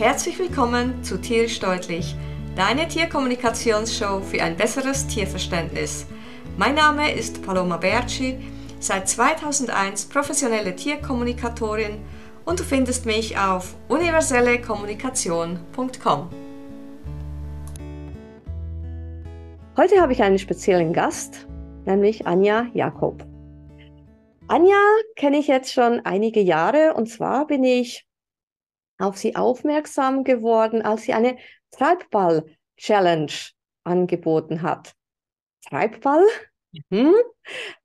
Herzlich willkommen zu Tierisch Deutlich, deine Tierkommunikationsshow für ein besseres Tierverständnis. Mein Name ist Paloma Berci, seit 2001 professionelle Tierkommunikatorin und du findest mich auf universellekommunikation.com. Heute habe ich einen speziellen Gast, nämlich Anja Jakob. Anja kenne ich jetzt schon einige Jahre und zwar bin ich auf sie aufmerksam geworden, als sie eine Treibball-Challenge angeboten hat. Treibball? Hm?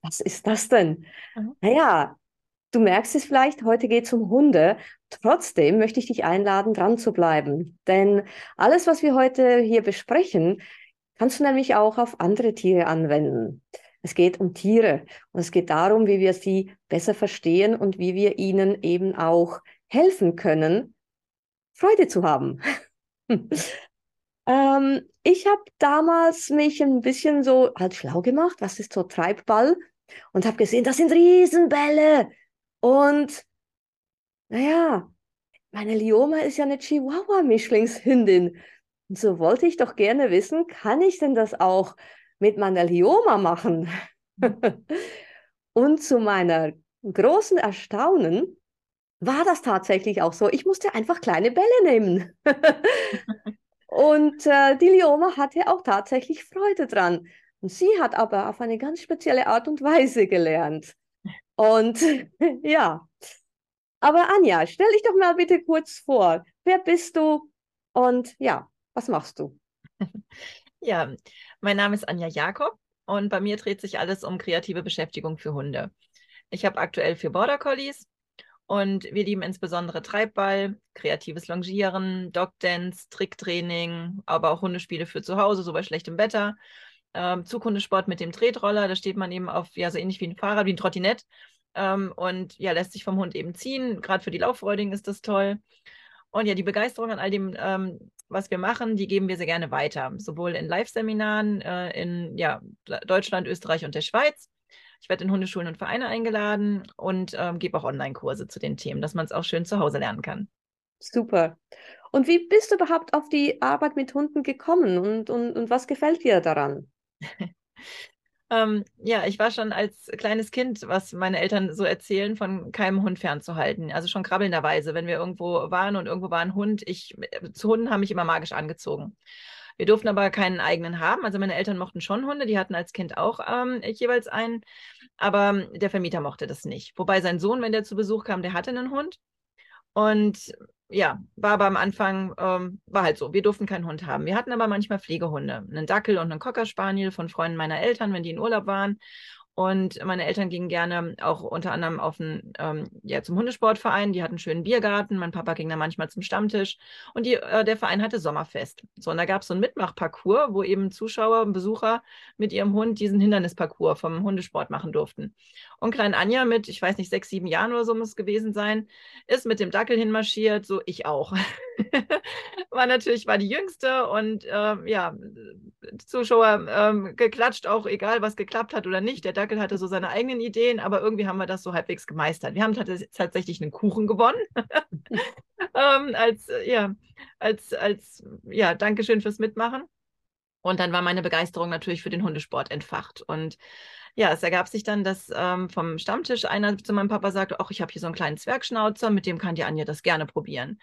Was ist das denn? Mhm. Naja, du merkst es vielleicht, heute geht es um Hunde. Trotzdem möchte ich dich einladen, dran zu bleiben. Denn alles, was wir heute hier besprechen, kannst du nämlich auch auf andere Tiere anwenden. Es geht um Tiere und es geht darum, wie wir sie besser verstehen und wie wir ihnen eben auch helfen können, Freude zu haben. ähm, ich habe damals mich ein bisschen so halt schlau gemacht, was ist so Treibball und habe gesehen, das sind Riesenbälle und naja, meine Lioma ist ja eine Chihuahua-Mischlingshündin. Und so wollte ich doch gerne wissen, kann ich denn das auch mit meiner Lioma machen? und zu meiner großen Erstaunen war das tatsächlich auch so. Ich musste einfach kleine Bälle nehmen. und äh, die Lioma hatte auch tatsächlich Freude dran. Und sie hat aber auf eine ganz spezielle Art und Weise gelernt. Und ja. Aber Anja, stell dich doch mal bitte kurz vor. Wer bist du und ja, was machst du? Ja, mein Name ist Anja Jakob und bei mir dreht sich alles um kreative Beschäftigung für Hunde. Ich habe aktuell vier Border Collies und wir lieben insbesondere Treibball, kreatives Longieren, Dogdance, Tricktraining, aber auch Hundespiele für zu Hause, so bei schlechtem Wetter. Ähm, Zughundesport mit dem Tretroller, da steht man eben auf, ja, so ähnlich wie ein Fahrrad, wie ein Trottinett. Ähm, und ja, lässt sich vom Hund eben ziehen. Gerade für die Lauffreudigen ist das toll. Und ja, die Begeisterung an all dem, ähm, was wir machen, die geben wir sehr gerne weiter. Sowohl in Live-Seminaren äh, in ja, Deutschland, Österreich und der Schweiz ich werde in Hundeschulen und Vereine eingeladen und ähm, gebe auch Online-Kurse zu den Themen, dass man es auch schön zu Hause lernen kann. Super. Und wie bist du überhaupt auf die Arbeit mit Hunden gekommen und, und, und was gefällt dir daran? ähm, ja, ich war schon als kleines Kind, was meine Eltern so erzählen, von keinem Hund fernzuhalten. Also schon krabbelnderweise, wenn wir irgendwo waren und irgendwo war ein Hund. Ich, äh, zu Hunden haben mich immer magisch angezogen. Wir durften aber keinen eigenen haben. Also meine Eltern mochten schon Hunde, die hatten als Kind auch ähm, jeweils einen, aber der Vermieter mochte das nicht. Wobei sein Sohn, wenn der zu Besuch kam, der hatte einen Hund. Und ja, war aber am Anfang, ähm, war halt so, wir durften keinen Hund haben. Wir hatten aber manchmal Pflegehunde, einen Dackel und einen Cocker Spaniel von Freunden meiner Eltern, wenn die in Urlaub waren. Und meine Eltern gingen gerne auch unter anderem auf ein, ähm, ja, zum Hundesportverein. Die hatten einen schönen Biergarten. Mein Papa ging dann manchmal zum Stammtisch. Und die, äh, der Verein hatte Sommerfest. So, und da gab es so einen Mitmachparcours, wo eben Zuschauer und Besucher mit ihrem Hund diesen Hindernisparcours vom Hundesport machen durften. Und Klein Anja mit, ich weiß nicht, sechs, sieben Jahren oder so muss es gewesen sein, ist mit dem Dackel hinmarschiert. So, ich auch. war natürlich, war die jüngste und äh, ja, Zuschauer ähm, geklatscht, auch egal, was geklappt hat oder nicht. Der Dackel hatte so seine eigenen Ideen, aber irgendwie haben wir das so halbwegs gemeistert. Wir haben tatsächlich einen Kuchen gewonnen. ähm, als, ja, als, als, ja, Dankeschön fürs Mitmachen. Und dann war meine Begeisterung natürlich für den Hundesport entfacht. Und ja, es ergab sich dann, dass ähm, vom Stammtisch einer zu meinem Papa sagte, ach, ich habe hier so einen kleinen Zwergschnauzer, mit dem kann die Anja das gerne probieren.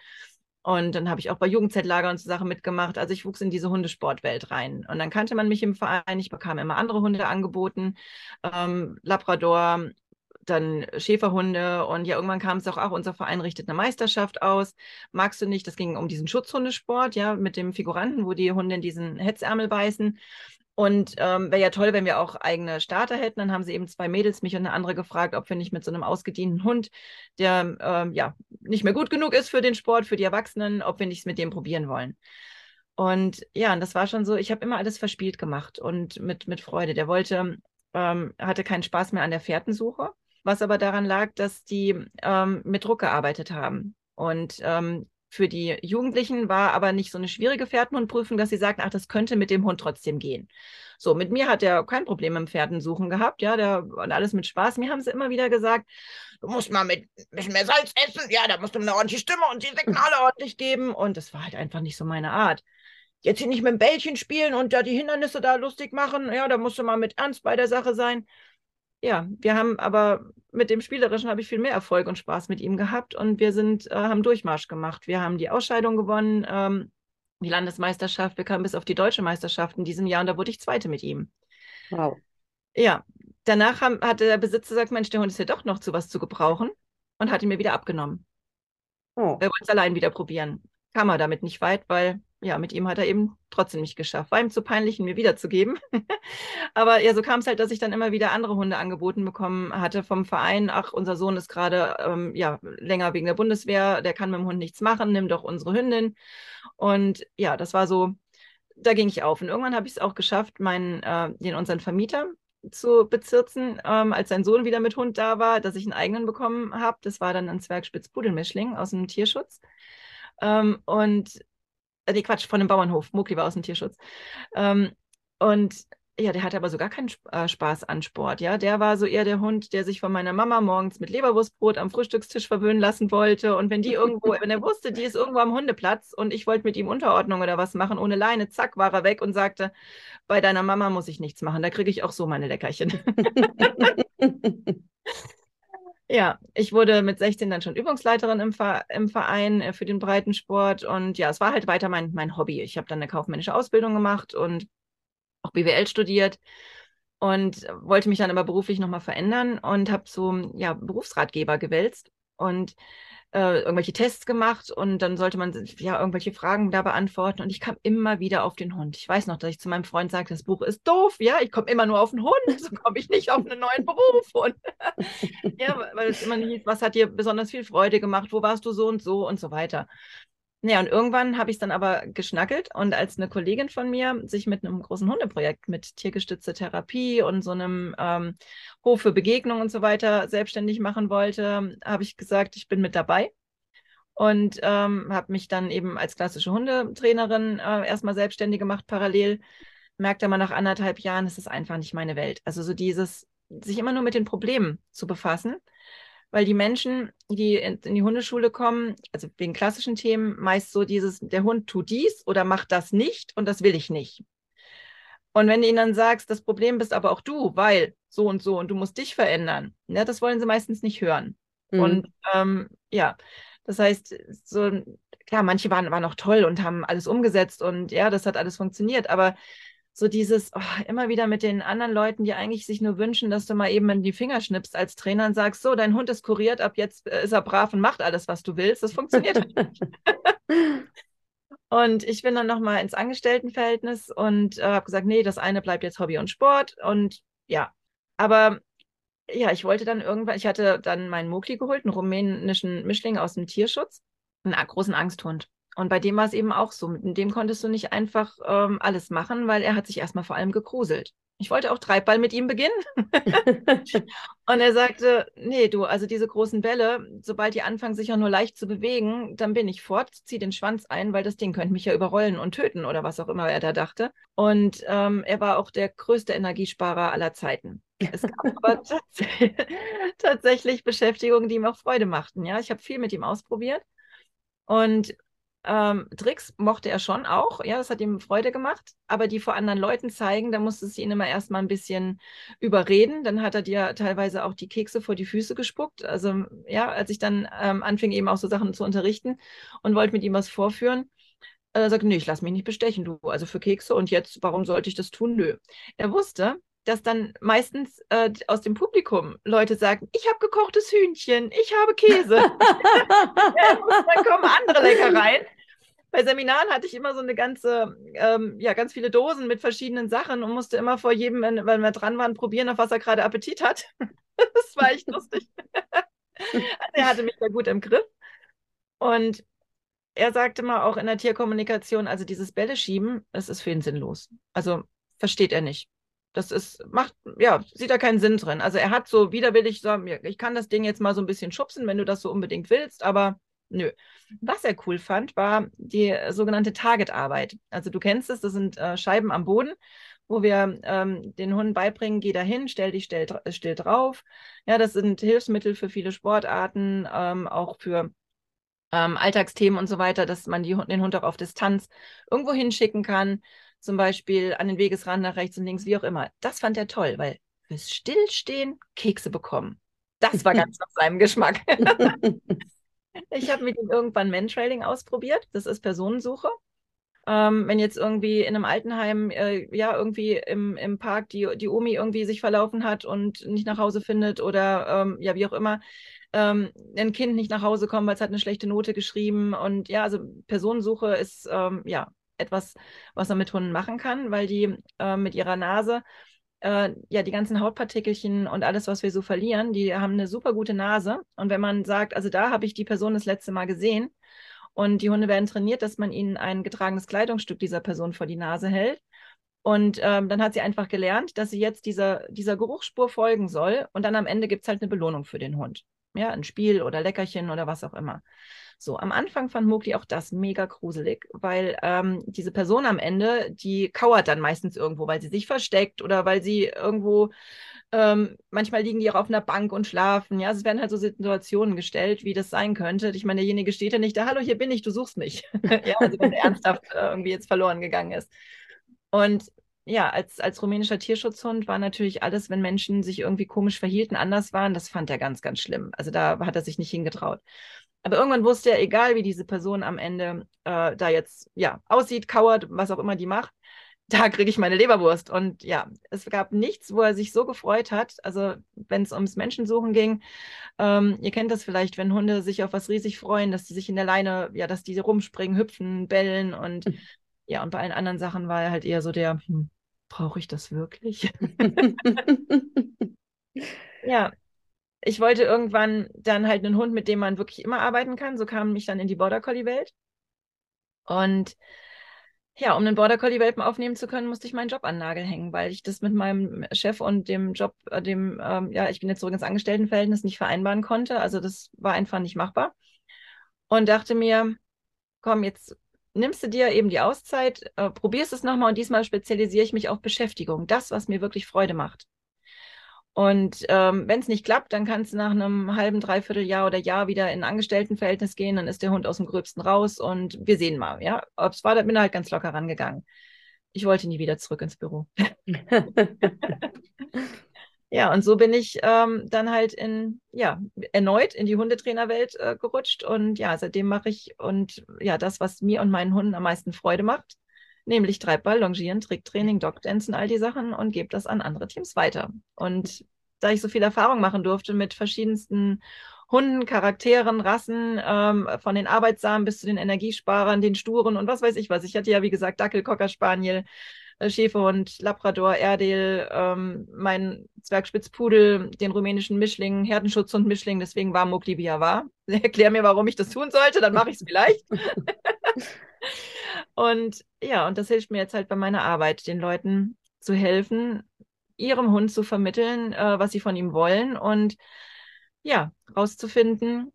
Und dann habe ich auch bei Jugendzeitlager und so Sachen mitgemacht. Also ich wuchs in diese Hundesportwelt rein. Und dann kannte man mich im Verein. Ich bekam immer andere Hunde angeboten. Ähm, Labrador, dann Schäferhunde. Und ja, irgendwann kam es auch, auch, unser Verein richtet eine Meisterschaft aus. Magst du nicht? Das ging um diesen Schutzhundesport, ja, mit dem Figuranten, wo die Hunde in diesen Hetzärmel beißen. Und ähm, wäre ja toll, wenn wir auch eigene Starter hätten. Dann haben sie eben zwei Mädels, mich und eine andere gefragt, ob wir nicht mit so einem ausgedienten Hund, der ähm, ja nicht mehr gut genug ist für den Sport, für die Erwachsenen, ob wir nichts mit dem probieren wollen. Und ja, und das war schon so, ich habe immer alles verspielt gemacht und mit, mit Freude. Der wollte, ähm, hatte keinen Spaß mehr an der Fährtensuche, was aber daran lag, dass die ähm, mit Druck gearbeitet haben. Und ähm, für die Jugendlichen war aber nicht so eine schwierige Pferdenhundprüfung, dass sie sagten, ach, das könnte mit dem Hund trotzdem gehen. So, mit mir hat er kein Problem im Pferdensuchen gehabt, ja, der und alles mit Spaß. Mir haben sie immer wieder gesagt, du musst mal mit ein bisschen mehr Salz essen, ja, da musst du eine ordentliche Stimme und die Signale ordentlich geben. Und das war halt einfach nicht so meine Art. Jetzt hier nicht mit dem Bällchen spielen und da die Hindernisse da lustig machen, ja, da musst du mal mit Ernst bei der Sache sein. Ja, wir haben aber mit dem Spielerischen habe ich viel mehr Erfolg und Spaß mit ihm gehabt und wir sind, äh, haben Durchmarsch gemacht. Wir haben die Ausscheidung gewonnen, ähm, die Landesmeisterschaft, wir kamen bis auf die deutsche Meisterschaft in diesem Jahr und da wurde ich Zweite mit ihm. Wow. Ja, danach haben, hatte der Besitzer gesagt, Mensch, der Hund ist ja doch noch zu was zu gebrauchen und hat ihn mir wieder abgenommen. Oh. Er wollte es allein wieder probieren. Kam er damit nicht weit, weil ja, mit ihm hat er eben trotzdem nicht geschafft. War ihm zu peinlich, ihn mir wiederzugeben. Aber ja, so kam es halt, dass ich dann immer wieder andere Hunde angeboten bekommen hatte vom Verein. Ach, unser Sohn ist gerade ähm, ja, länger wegen der Bundeswehr, der kann mit dem Hund nichts machen, nimm doch unsere Hündin. Und ja, das war so, da ging ich auf. Und irgendwann habe ich es auch geschafft, meinen, äh, den unseren Vermieter zu bezirzen, ähm, als sein Sohn wieder mit Hund da war, dass ich einen eigenen bekommen habe. Das war dann ein Zwergspitz-Pudelmischling aus dem Tierschutz. Ähm, und äh, nee, Quatsch, von dem Bauernhof. Mokli war aus dem Tierschutz. Ähm, und ja, der hatte aber so gar keinen äh, Spaß an Sport. Ja, der war so eher der Hund, der sich von meiner Mama morgens mit Leberwurstbrot am Frühstückstisch verwöhnen lassen wollte. Und wenn die irgendwo, wenn er wusste, die ist irgendwo am Hundeplatz und ich wollte mit ihm Unterordnung oder was machen, ohne Leine, zack, war er weg und sagte, bei deiner Mama muss ich nichts machen. Da kriege ich auch so meine Leckerchen. Ja, ich wurde mit 16 dann schon Übungsleiterin im, im Verein äh, für den Breitensport und ja, es war halt weiter mein, mein Hobby. Ich habe dann eine kaufmännische Ausbildung gemacht und auch BWL studiert und wollte mich dann aber beruflich nochmal verändern und habe so ja, Berufsratgeber gewälzt und äh, irgendwelche Tests gemacht und dann sollte man ja irgendwelche Fragen da beantworten und ich kam immer wieder auf den Hund. Ich weiß noch, dass ich zu meinem Freund sagte, das Buch ist doof, ja, ich komme immer nur auf den Hund, so komme ich nicht auf einen neuen Beruf. Und ja, weil es immer nicht, was hat dir besonders viel Freude gemacht, wo warst du so und so und so weiter. Ja, und irgendwann habe ich es dann aber geschnackelt und als eine Kollegin von mir sich mit einem großen Hundeprojekt mit tiergestützter Therapie und so einem ähm, Hof für Begegnung und so weiter selbstständig machen wollte, habe ich gesagt, ich bin mit dabei und ähm, habe mich dann eben als klassische Hundetrainerin äh, erstmal selbstständig gemacht parallel. Merkte man nach anderthalb Jahren, es ist einfach nicht meine Welt. Also so dieses, sich immer nur mit den Problemen zu befassen weil die Menschen, die in, in, die Hundeschule kommen, also wegen klassischen Themen, meist so dieses, der Hund tut dies oder macht das nicht und das will ich nicht. Und wenn du ihnen dann sagst, das Problem bist aber auch du, weil so und so und du musst dich verändern, ja, das wollen sie meistens nicht hören. Mhm. Und ähm, ja, das heißt, so klar, manche waren, waren auch toll und haben alles umgesetzt und ja, das hat alles funktioniert, aber so dieses oh, immer wieder mit den anderen Leuten, die eigentlich sich nur wünschen, dass du mal eben in die Finger schnippst als Trainer und sagst, so, dein Hund ist kuriert, ab jetzt äh, ist er brav und macht alles, was du willst. Das funktioniert halt nicht. und ich bin dann nochmal ins Angestelltenverhältnis und äh, habe gesagt, nee, das eine bleibt jetzt Hobby und Sport. Und ja, aber ja, ich wollte dann irgendwann, ich hatte dann meinen Mokli geholt, einen rumänischen Mischling aus dem Tierschutz, einen großen Angsthund. Und bei dem war es eben auch so. Mit dem konntest du nicht einfach ähm, alles machen, weil er hat sich erstmal vor allem gegruselt. Ich wollte auch Treibball mit ihm beginnen. und er sagte, nee, du, also diese großen Bälle, sobald die anfangen, sich ja nur leicht zu bewegen, dann bin ich fort, zieh den Schwanz ein, weil das Ding könnte mich ja überrollen und töten oder was auch immer er da dachte. Und ähm, er war auch der größte Energiesparer aller Zeiten. Es gab aber tatsächlich Beschäftigungen, die ihm auch Freude machten. Ja, ich habe viel mit ihm ausprobiert. Und ähm, Tricks mochte er schon auch, ja, das hat ihm Freude gemacht, aber die vor anderen Leuten zeigen, da musstest du ihn immer erstmal ein bisschen überreden. Dann hat er dir teilweise auch die Kekse vor die Füße gespuckt. Also, ja, als ich dann ähm, anfing, eben auch so Sachen zu unterrichten und wollte mit ihm was vorführen, äh, sagte, nee, ich lass mich nicht bestechen, du, also für Kekse und jetzt, warum sollte ich das tun? Nö. Er wusste, dass dann meistens äh, aus dem Publikum Leute sagen, ich habe gekochtes Hühnchen, ich habe Käse. ja, dann kommen andere Leckereien. Bei Seminaren hatte ich immer so eine ganze, ähm, ja, ganz viele Dosen mit verschiedenen Sachen und musste immer vor jedem, wenn, wir dran waren, probieren, auf was er gerade Appetit hat. das war echt lustig. also er hatte mich da gut im Griff. Und er sagte mal auch in der Tierkommunikation, also dieses Bälle schieben, das ist für ihn sinnlos. Also versteht er nicht. Das ist, macht, ja, sieht da keinen Sinn drin. Also er hat so widerwillig so, ich kann das Ding jetzt mal so ein bisschen schubsen, wenn du das so unbedingt willst, aber Nö. Was er cool fand, war die sogenannte Target-Arbeit. Also du kennst es, das sind äh, Scheiben am Boden, wo wir ähm, den Hunden beibringen, geh dahin, stell dich still, still drauf. Ja, das sind Hilfsmittel für viele Sportarten, ähm, auch für ähm, Alltagsthemen und so weiter, dass man die, den Hund auch auf Distanz irgendwo hinschicken kann, zum Beispiel an den Wegesrand nach rechts und links, wie auch immer. Das fand er toll, weil fürs Stillstehen Kekse bekommen. Das war ganz nach seinem Geschmack. ich habe mit ihm irgendwann Mantrailing ausprobiert. Das ist Personensuche. Ähm, wenn jetzt irgendwie in einem Altenheim, äh, ja, irgendwie im, im Park die, die Omi irgendwie sich verlaufen hat und nicht nach Hause findet oder ähm, ja, wie auch immer, ähm, ein Kind nicht nach Hause kommt, weil es hat eine schlechte Note geschrieben. Und ja, also Personensuche ist ähm, ja etwas, was man mit Hunden machen kann, weil die äh, mit ihrer Nase äh, ja die ganzen Hautpartikelchen und alles, was wir so verlieren, die haben eine super gute Nase. Und wenn man sagt, also da habe ich die Person das letzte Mal gesehen, und die Hunde werden trainiert, dass man ihnen ein getragenes Kleidungsstück dieser Person vor die Nase hält. Und ähm, dann hat sie einfach gelernt, dass sie jetzt dieser, dieser Geruchsspur folgen soll. Und dann am Ende gibt es halt eine Belohnung für den Hund. Ja, ein Spiel oder Leckerchen oder was auch immer. So, am Anfang fand Mowgli auch das mega gruselig, weil ähm, diese Person am Ende, die kauert dann meistens irgendwo, weil sie sich versteckt oder weil sie irgendwo ähm, manchmal liegen die auch auf einer Bank und schlafen. Ja, es werden halt so Situationen gestellt, wie das sein könnte. Ich meine, derjenige steht ja nicht da, hallo, hier bin ich, du suchst mich. ja, also wenn er ernsthaft äh, irgendwie jetzt verloren gegangen ist. Und ja, als, als rumänischer Tierschutzhund war natürlich alles, wenn Menschen sich irgendwie komisch verhielten, anders waren, das fand er ganz, ganz schlimm. Also da hat er sich nicht hingetraut. Aber irgendwann wusste er, egal wie diese Person am Ende äh, da jetzt ja aussieht, kauert, was auch immer die macht, da kriege ich meine Leberwurst. Und ja, es gab nichts, wo er sich so gefreut hat. Also wenn es ums Menschensuchen ging, ähm, ihr kennt das vielleicht, wenn Hunde sich auf was riesig freuen, dass die sich in der Leine, ja, dass die rumspringen, hüpfen, bellen und mhm. ja, und bei allen anderen Sachen war er halt eher so der, hm, brauche ich das wirklich? ja, ich wollte irgendwann dann halt einen Hund, mit dem man wirklich immer arbeiten kann. So kam ich dann in die Border Collie Welt. Und ja, um einen Border Collie Welpen aufnehmen zu können, musste ich meinen Job an Nagel hängen, weil ich das mit meinem Chef und dem Job, äh, dem, ähm, ja, ich bin jetzt zurück ins Angestelltenverhältnis, nicht vereinbaren konnte. Also das war einfach nicht machbar. Und dachte mir, komm, jetzt nimmst du dir eben die Auszeit, äh, probierst es nochmal und diesmal spezialisiere ich mich auf Beschäftigung. Das, was mir wirklich Freude macht. Und ähm, wenn es nicht klappt, dann kannst du nach einem halben, dreiviertel Jahr oder Jahr wieder in ein Angestelltenverhältnis gehen, dann ist der Hund aus dem Gröbsten raus und wir sehen mal, ja. Ob es war, da bin ich halt ganz locker rangegangen. Ich wollte nie wieder zurück ins Büro. ja, und so bin ich ähm, dann halt in, ja, erneut in die Hundetrainerwelt äh, gerutscht und ja, seitdem mache ich und ja, das, was mir und meinen Hunden am meisten Freude macht, nämlich Treibball, Longieren, Tricktraining, Dogdancen, all die Sachen und gebe das an andere Teams weiter. Und da ich so viel Erfahrung machen durfte mit verschiedensten Hunden, Charakteren, Rassen, ähm, von den Arbeitssamen bis zu den Energiesparern, den Sturen und was weiß ich was. Ich hatte ja, wie gesagt, Dackel, Cocker, Spaniel, äh, Schäferhund, Labrador, Erdel, ähm, mein Zwergspitzpudel, den rumänischen Mischling, Herdenschutzhund Mischling, deswegen war Mokli, wie er war. Erklär mir, warum ich das tun sollte, dann mache ich es vielleicht. Und ja, und das hilft mir jetzt halt bei meiner Arbeit, den Leuten zu helfen, ihrem Hund zu vermitteln, äh, was sie von ihm wollen und ja, rauszufinden,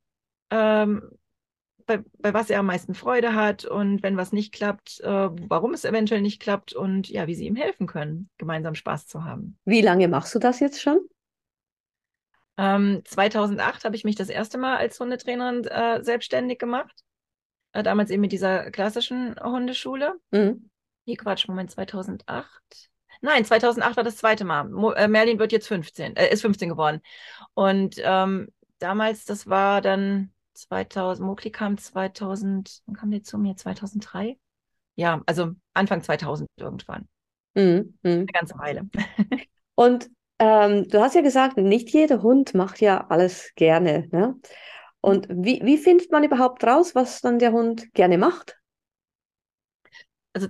ähm, bei, bei was er am meisten Freude hat und wenn was nicht klappt, äh, warum es eventuell nicht klappt und ja, wie sie ihm helfen können, gemeinsam Spaß zu haben. Wie lange machst du das jetzt schon? Ähm, 2008 habe ich mich das erste Mal als Hundetrainerin äh, selbstständig gemacht. Äh, damals eben mit dieser klassischen Hundeschule. Mhm. Nee, Quatsch, Moment, 2008. Nein, 2008 war das zweite Mal. Mo äh, Merlin wird jetzt 15, äh, ist 15 geworden. Und ähm, damals, das war dann 2000, Mokli kam 2000, wann kam der zu mir? 2003? Ja, also Anfang 2000 irgendwann. Mhm. Mhm. Eine ganze Weile. Und ähm, du hast ja gesagt, nicht jeder Hund macht ja alles gerne. Ne? Und wie, wie findet man überhaupt raus, was dann der Hund gerne macht? Also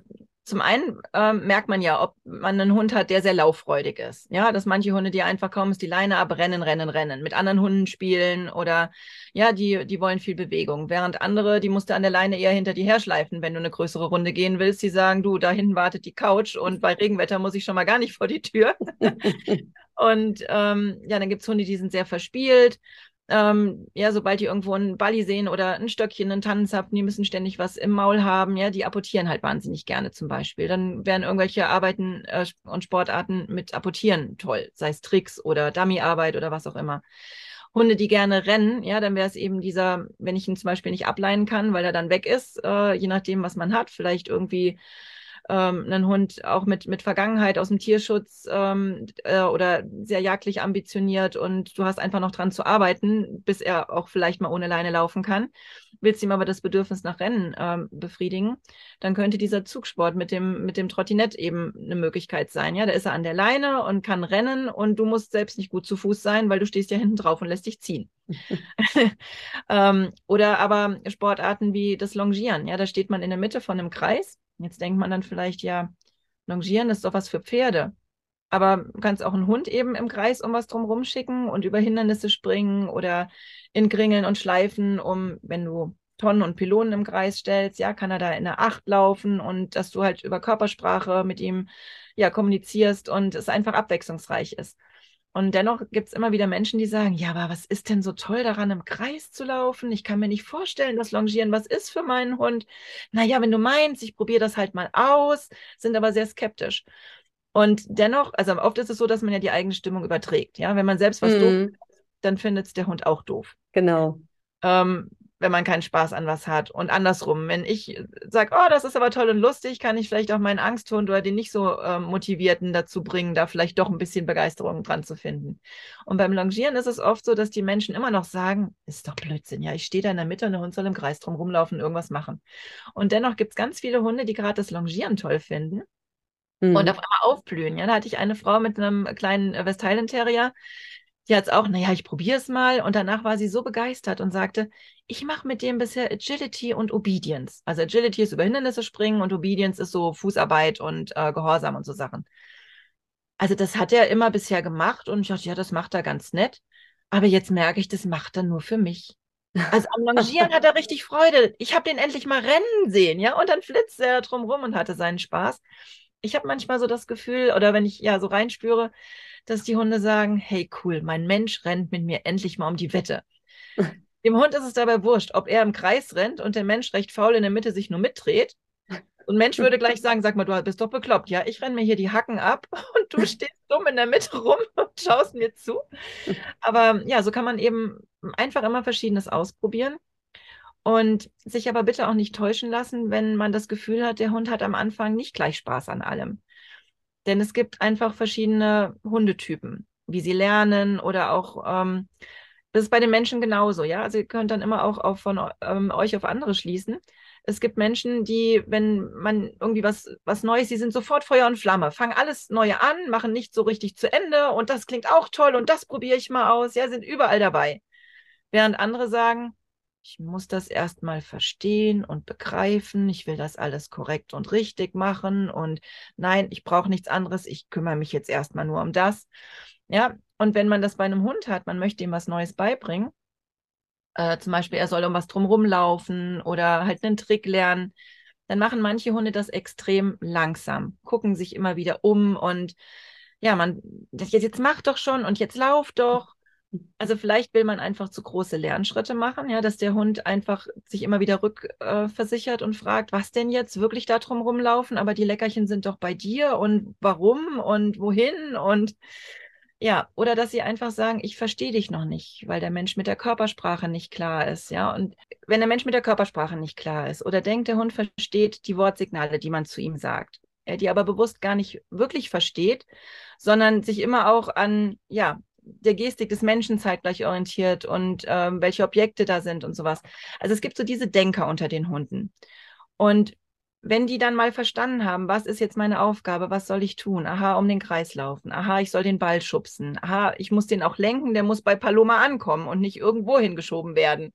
zum einen ähm, merkt man ja, ob man einen Hund hat, der sehr lauffreudig ist. Ja, dass manche Hunde, die einfach kommen, ist die Leine ab, rennen, rennen, rennen, mit anderen Hunden spielen oder ja, die, die wollen viel Bewegung. Während andere, die musst du an der Leine eher hinter dir herschleifen, wenn du eine größere Runde gehen willst. Die sagen, du, da hinten wartet die Couch und bei Regenwetter muss ich schon mal gar nicht vor die Tür. und ähm, ja, dann gibt es Hunde, die sind sehr verspielt ähm, ja, sobald die irgendwo einen Balli sehen oder ein Stöckchen, einen Tannenzapfen, die müssen ständig was im Maul haben, ja, die apportieren halt wahnsinnig gerne zum Beispiel. Dann wären irgendwelche Arbeiten äh, und Sportarten mit Apportieren toll, sei es Tricks oder Dummyarbeit oder was auch immer. Hunde, die gerne rennen, ja, dann wäre es eben dieser, wenn ich ihn zum Beispiel nicht ableihen kann, weil er dann weg ist, äh, je nachdem, was man hat, vielleicht irgendwie ähm, einen Hund auch mit, mit Vergangenheit aus dem Tierschutz ähm, äh, oder sehr jagdlich ambitioniert und du hast einfach noch dran zu arbeiten, bis er auch vielleicht mal ohne Leine laufen kann, willst ihm aber das Bedürfnis nach Rennen ähm, befriedigen, dann könnte dieser Zugsport mit dem, mit dem Trottinett eben eine Möglichkeit sein. Ja, da ist er an der Leine und kann rennen und du musst selbst nicht gut zu Fuß sein, weil du stehst ja hinten drauf und lässt dich ziehen. ähm, oder aber Sportarten wie das Longieren. Ja, da steht man in der Mitte von einem Kreis Jetzt denkt man dann vielleicht, ja, Longieren ist doch was für Pferde. Aber du kannst auch einen Hund eben im Kreis um was drumherum schicken und über Hindernisse springen oder in Gringeln und Schleifen, um, wenn du Tonnen und Pylonen im Kreis stellst, ja, kann er da in der Acht laufen und dass du halt über Körpersprache mit ihm ja kommunizierst und es einfach abwechslungsreich ist. Und dennoch gibt es immer wieder Menschen, die sagen, ja, aber was ist denn so toll daran, im Kreis zu laufen? Ich kann mir nicht vorstellen, dass Longieren was ist für meinen Hund. Naja, wenn du meinst, ich probiere das halt mal aus, sind aber sehr skeptisch. Und dennoch, also oft ist es so, dass man ja die eigene Stimmung überträgt. Ja, wenn man selbst was mm. doof, mhm. dann findet es der Hund auch doof. Genau. Ähm, wenn man keinen Spaß an was hat. Und andersrum, wenn ich sage, oh, das ist aber toll und lustig, kann ich vielleicht auch meinen Angsthund oder den nicht so äh, motivierten dazu bringen, da vielleicht doch ein bisschen Begeisterung dran zu finden. Und beim Longieren ist es oft so, dass die Menschen immer noch sagen, ist doch Blödsinn, ja, ich stehe da in der Mitte und der Hund soll im Kreis drum rumlaufen, irgendwas machen. Und dennoch gibt es ganz viele Hunde, die gerade das Longieren toll finden. Mhm. Und auf einmal aufblühen. Ja, da hatte ich eine Frau mit einem kleinen West Highland Terrier, die hat es auch, naja, ich probiere es mal. Und danach war sie so begeistert und sagte, ich mache mit dem bisher Agility und Obedience. Also Agility ist über Hindernisse springen und Obedience ist so Fußarbeit und äh, Gehorsam und so Sachen. Also das hat er immer bisher gemacht und ich dachte, ja, das macht er ganz nett. Aber jetzt merke ich, das macht er nur für mich. Also am Longieren hat er richtig Freude. Ich habe den endlich mal rennen sehen, ja, und dann flitzt er drum rum und hatte seinen Spaß. Ich habe manchmal so das Gefühl, oder wenn ich ja so reinspüre, dass die Hunde sagen, hey cool, mein Mensch rennt mit mir endlich mal um die Wette. Dem Hund ist es dabei wurscht, ob er im Kreis rennt und der Mensch recht faul in der Mitte sich nur mitdreht. Und Mensch würde gleich sagen, sag mal, du bist doch bekloppt. Ja, ich renne mir hier die Hacken ab und du stehst dumm in der Mitte rum und schaust mir zu. Aber ja, so kann man eben einfach immer Verschiedenes ausprobieren. Und sich aber bitte auch nicht täuschen lassen, wenn man das Gefühl hat, der Hund hat am Anfang nicht gleich Spaß an allem. Denn es gibt einfach verschiedene Hundetypen, wie sie lernen oder auch, ähm, das ist bei den Menschen genauso, ja. Also ihr könnt dann immer auch auf, von ähm, euch auf andere schließen. Es gibt Menschen, die, wenn man irgendwie was, was Neues, die sind sofort Feuer und Flamme, fangen alles Neue an, machen nicht so richtig zu Ende und das klingt auch toll und das probiere ich mal aus, ja, sind überall dabei. Während andere sagen, ich muss das erstmal verstehen und begreifen. Ich will das alles korrekt und richtig machen. Und nein, ich brauche nichts anderes. Ich kümmere mich jetzt erstmal nur um das. Ja, und wenn man das bei einem Hund hat, man möchte ihm was Neues beibringen, äh, zum Beispiel, er soll um was drumherum laufen oder halt einen Trick lernen, dann machen manche Hunde das extrem langsam, gucken sich immer wieder um und ja, man, jetzt, jetzt mach doch schon und jetzt lauf doch. Also vielleicht will man einfach zu große Lernschritte machen, ja, dass der Hund einfach sich immer wieder rückversichert äh, und fragt, was denn jetzt wirklich da drum rumlaufen, aber die Leckerchen sind doch bei dir und warum und wohin und ja, oder dass sie einfach sagen, ich verstehe dich noch nicht, weil der Mensch mit der Körpersprache nicht klar ist, ja. Und wenn der Mensch mit der Körpersprache nicht klar ist oder denkt, der Hund versteht die Wortsignale, die man zu ihm sagt, die aber bewusst gar nicht wirklich versteht, sondern sich immer auch an, ja, der Gestik des Menschen zeitgleich orientiert und ähm, welche Objekte da sind und sowas. Also es gibt so diese Denker unter den Hunden. Und wenn die dann mal verstanden haben, was ist jetzt meine Aufgabe, was soll ich tun? Aha, um den Kreis laufen. Aha, ich soll den Ball schubsen. Aha, ich muss den auch lenken, der muss bei Paloma ankommen und nicht irgendwo hingeschoben werden.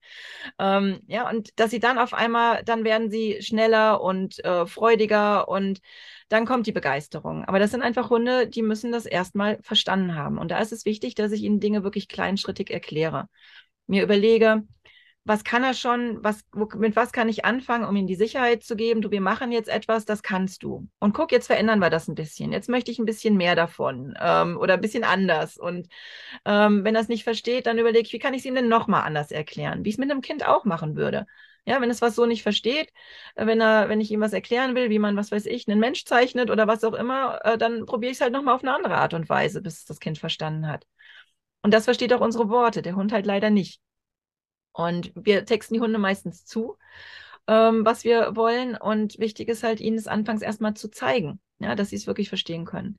Ähm, ja, und dass sie dann auf einmal, dann werden sie schneller und äh, freudiger und dann kommt die Begeisterung. Aber das sind einfach Hunde, die müssen das erstmal verstanden haben. Und da ist es wichtig, dass ich ihnen Dinge wirklich kleinschrittig erkläre. Mir überlege, was kann er schon, was, wo, mit was kann ich anfangen, um ihm die Sicherheit zu geben, du, wir machen jetzt etwas, das kannst du. Und guck, jetzt verändern wir das ein bisschen. Jetzt möchte ich ein bisschen mehr davon ähm, oder ein bisschen anders. Und ähm, wenn er es nicht versteht, dann überlege ich, wie kann ich es ihm denn nochmal anders erklären, wie ich es mit einem Kind auch machen würde. Ja, wenn es was so nicht versteht, äh, wenn er, wenn ich ihm was erklären will, wie man, was weiß ich, einen Mensch zeichnet oder was auch immer, äh, dann probiere ich es halt nochmal auf eine andere Art und Weise, bis das Kind verstanden hat. Und das versteht auch unsere Worte, der Hund halt leider nicht. Und wir texten die Hunde meistens zu, ähm, was wir wollen. Und wichtig ist halt, ihnen es anfangs erstmal zu zeigen, ja, dass sie es wirklich verstehen können.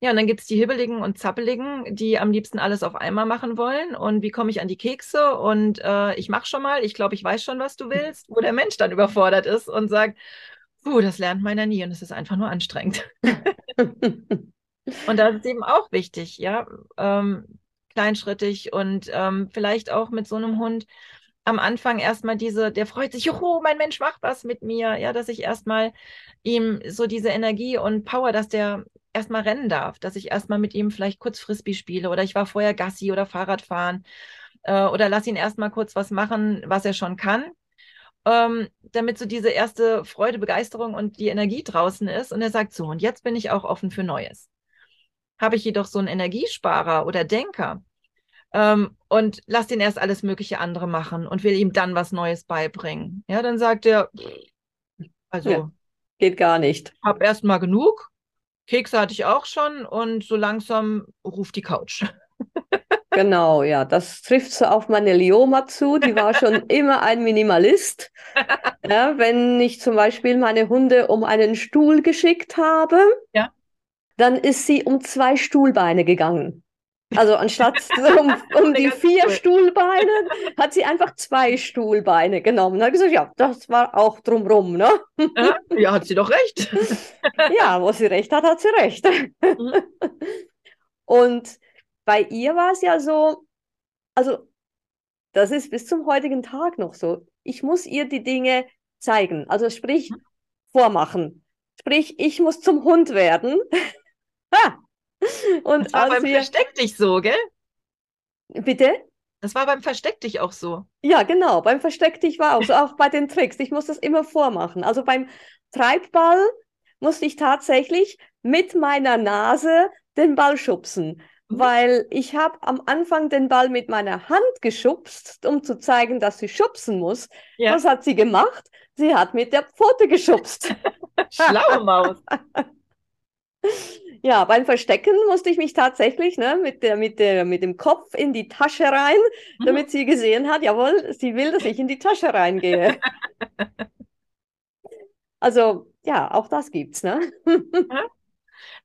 Ja, und dann gibt es die Hibbeligen und Zappeligen, die am liebsten alles auf einmal machen wollen. Und wie komme ich an die Kekse? Und äh, ich mache schon mal, ich glaube, ich weiß schon, was du willst, wo der Mensch dann überfordert ist und sagt, puh, das lernt meiner nie und es ist einfach nur anstrengend. und da ist eben auch wichtig, ja, ähm, kleinschrittig und ähm, vielleicht auch mit so einem Hund am Anfang erstmal diese, der freut sich, juhu, mein Mensch macht was mit mir, ja, dass ich erstmal ihm so diese Energie und Power, dass der erstmal rennen darf, dass ich erstmal mit ihm vielleicht kurz Frisbee spiele oder ich war vorher Gassi oder Fahrradfahren äh, oder lass ihn erstmal kurz was machen, was er schon kann, ähm, damit so diese erste Freude, Begeisterung und die Energie draußen ist und er sagt so, und jetzt bin ich auch offen für Neues. Habe ich jedoch so einen Energiesparer oder Denker ähm, und lass den erst alles mögliche andere machen und will ihm dann was Neues beibringen, ja, dann sagt er, also ja, geht gar nicht. Hab erst mal genug. Kekse hatte ich auch schon und so langsam ruft die Couch. Genau, ja, das trifft so auf meine Lioma zu. Die war schon immer ein Minimalist. Ja, wenn ich zum Beispiel meine Hunde um einen Stuhl geschickt habe, ja dann ist sie um zwei Stuhlbeine gegangen. Also anstatt um, um die vier Stuhlbeine hat sie einfach zwei Stuhlbeine genommen. Da hat gesagt, ja, das war auch drumrum, ne? Ja, hat sie doch recht. Ja, wo sie recht hat, hat sie recht. Mhm. Und bei ihr war es ja so, also das ist bis zum heutigen Tag noch so. Ich muss ihr die Dinge zeigen, also sprich mhm. vormachen. Sprich, ich muss zum Hund werden. Und das war beim. Versteck dich so, gell? Bitte? Das war beim Versteck dich auch so. Ja, genau. Beim Versteck dich war auch so. auch bei den Tricks. Ich muss das immer vormachen. Also beim Treibball musste ich tatsächlich mit meiner Nase den Ball schubsen. Mhm. Weil ich habe am Anfang den Ball mit meiner Hand geschubst, um zu zeigen, dass sie schubsen muss. Ja. Was hat sie gemacht? Sie hat mit der Pfote geschubst. Schlaue Maus. Ja, beim Verstecken musste ich mich tatsächlich ne, mit, der, mit, der, mit dem Kopf in die Tasche rein, mhm. damit sie gesehen hat, jawohl, sie will, dass ich in die Tasche reingehe. also ja, auch das gibt's, ne? Ja.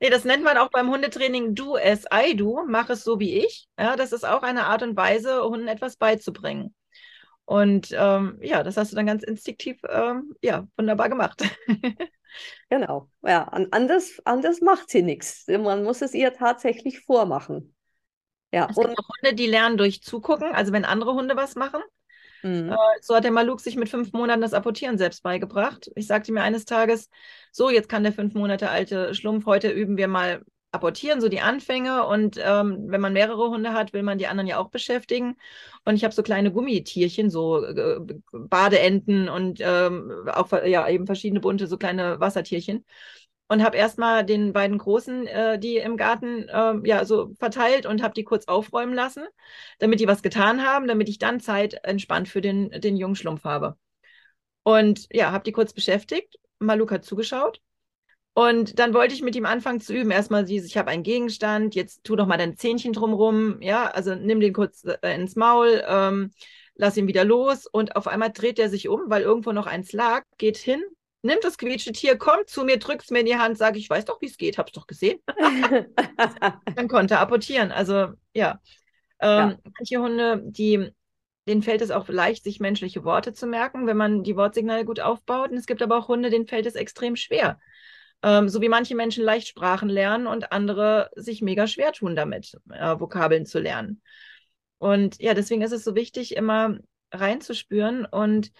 Nee, das nennt man auch beim Hundetraining Do as I do, mach es so wie ich. Ja, das ist auch eine Art und Weise, Hunden etwas beizubringen. Und ähm, ja, das hast du dann ganz instinktiv ähm, ja, wunderbar gemacht. Genau, ja, anders, anders macht sie nichts. Man muss es ihr tatsächlich vormachen. Ja, es gibt auch Hunde, die lernen durch Zugucken, also wenn andere Hunde was machen. Mhm. Äh, so hat der Maluk sich mit fünf Monaten das Apportieren selbst beigebracht. Ich sagte mir eines Tages, so, jetzt kann der fünf Monate alte Schlumpf, heute üben wir mal apportieren, so die Anfänge. Und ähm, wenn man mehrere Hunde hat, will man die anderen ja auch beschäftigen. Und ich habe so kleine Gummitierchen, so äh, Badeenten und ähm, auch ja, eben verschiedene bunte, so kleine Wassertierchen. Und habe erstmal den beiden Großen, äh, die im Garten äh, ja so verteilt und habe die kurz aufräumen lassen, damit die was getan haben, damit ich dann Zeit entspannt für den, den jungen Schlumpf habe. Und ja, habe die kurz beschäftigt. Maluk hat zugeschaut und dann wollte ich mit ihm anfangen zu üben. Erstmal dieses, ich habe einen Gegenstand, jetzt tu doch mal dein Zähnchen drumrum, ja, also nimm den kurz äh, ins Maul, ähm, lass ihn wieder los und auf einmal dreht er sich um, weil irgendwo noch eins lag, geht hin, nimmt das quietsche Tier, kommt zu mir, drückt es mir in die Hand, sage ich, weiß doch, wie es geht, hab's doch gesehen. dann konnte er apportieren. Also ja. Ähm, ja. Manche Hunde, die denen fällt es auch leicht, sich menschliche Worte zu merken, wenn man die Wortsignale gut aufbaut. Und es gibt aber auch Hunde, denen fällt es extrem schwer, ähm, so wie manche Menschen leicht Sprachen lernen und andere sich mega schwer tun damit, äh, Vokabeln zu lernen. Und ja, deswegen ist es so wichtig, immer reinzuspüren und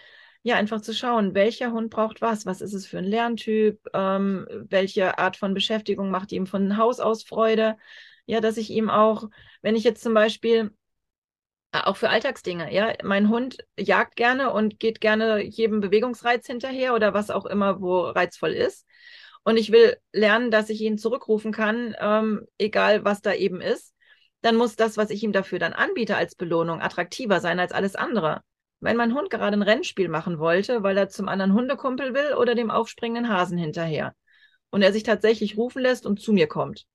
ja, einfach zu schauen, welcher Hund braucht was, was ist es für ein Lerntyp, ähm, welche Art von Beschäftigung macht ihm von Haus aus Freude. Ja, dass ich ihm auch, wenn ich jetzt zum Beispiel Auch für Alltagsdinge, ja. Mein Hund jagt gerne und geht gerne jedem Bewegungsreiz hinterher oder was auch immer, wo reizvoll ist. Und ich will lernen, dass ich ihn zurückrufen kann, ähm, egal was da eben ist. Dann muss das, was ich ihm dafür dann anbiete als Belohnung, attraktiver sein als alles andere. Wenn mein Hund gerade ein Rennspiel machen wollte, weil er zum anderen Hundekumpel will oder dem aufspringenden Hasen hinterher und er sich tatsächlich rufen lässt und zu mir kommt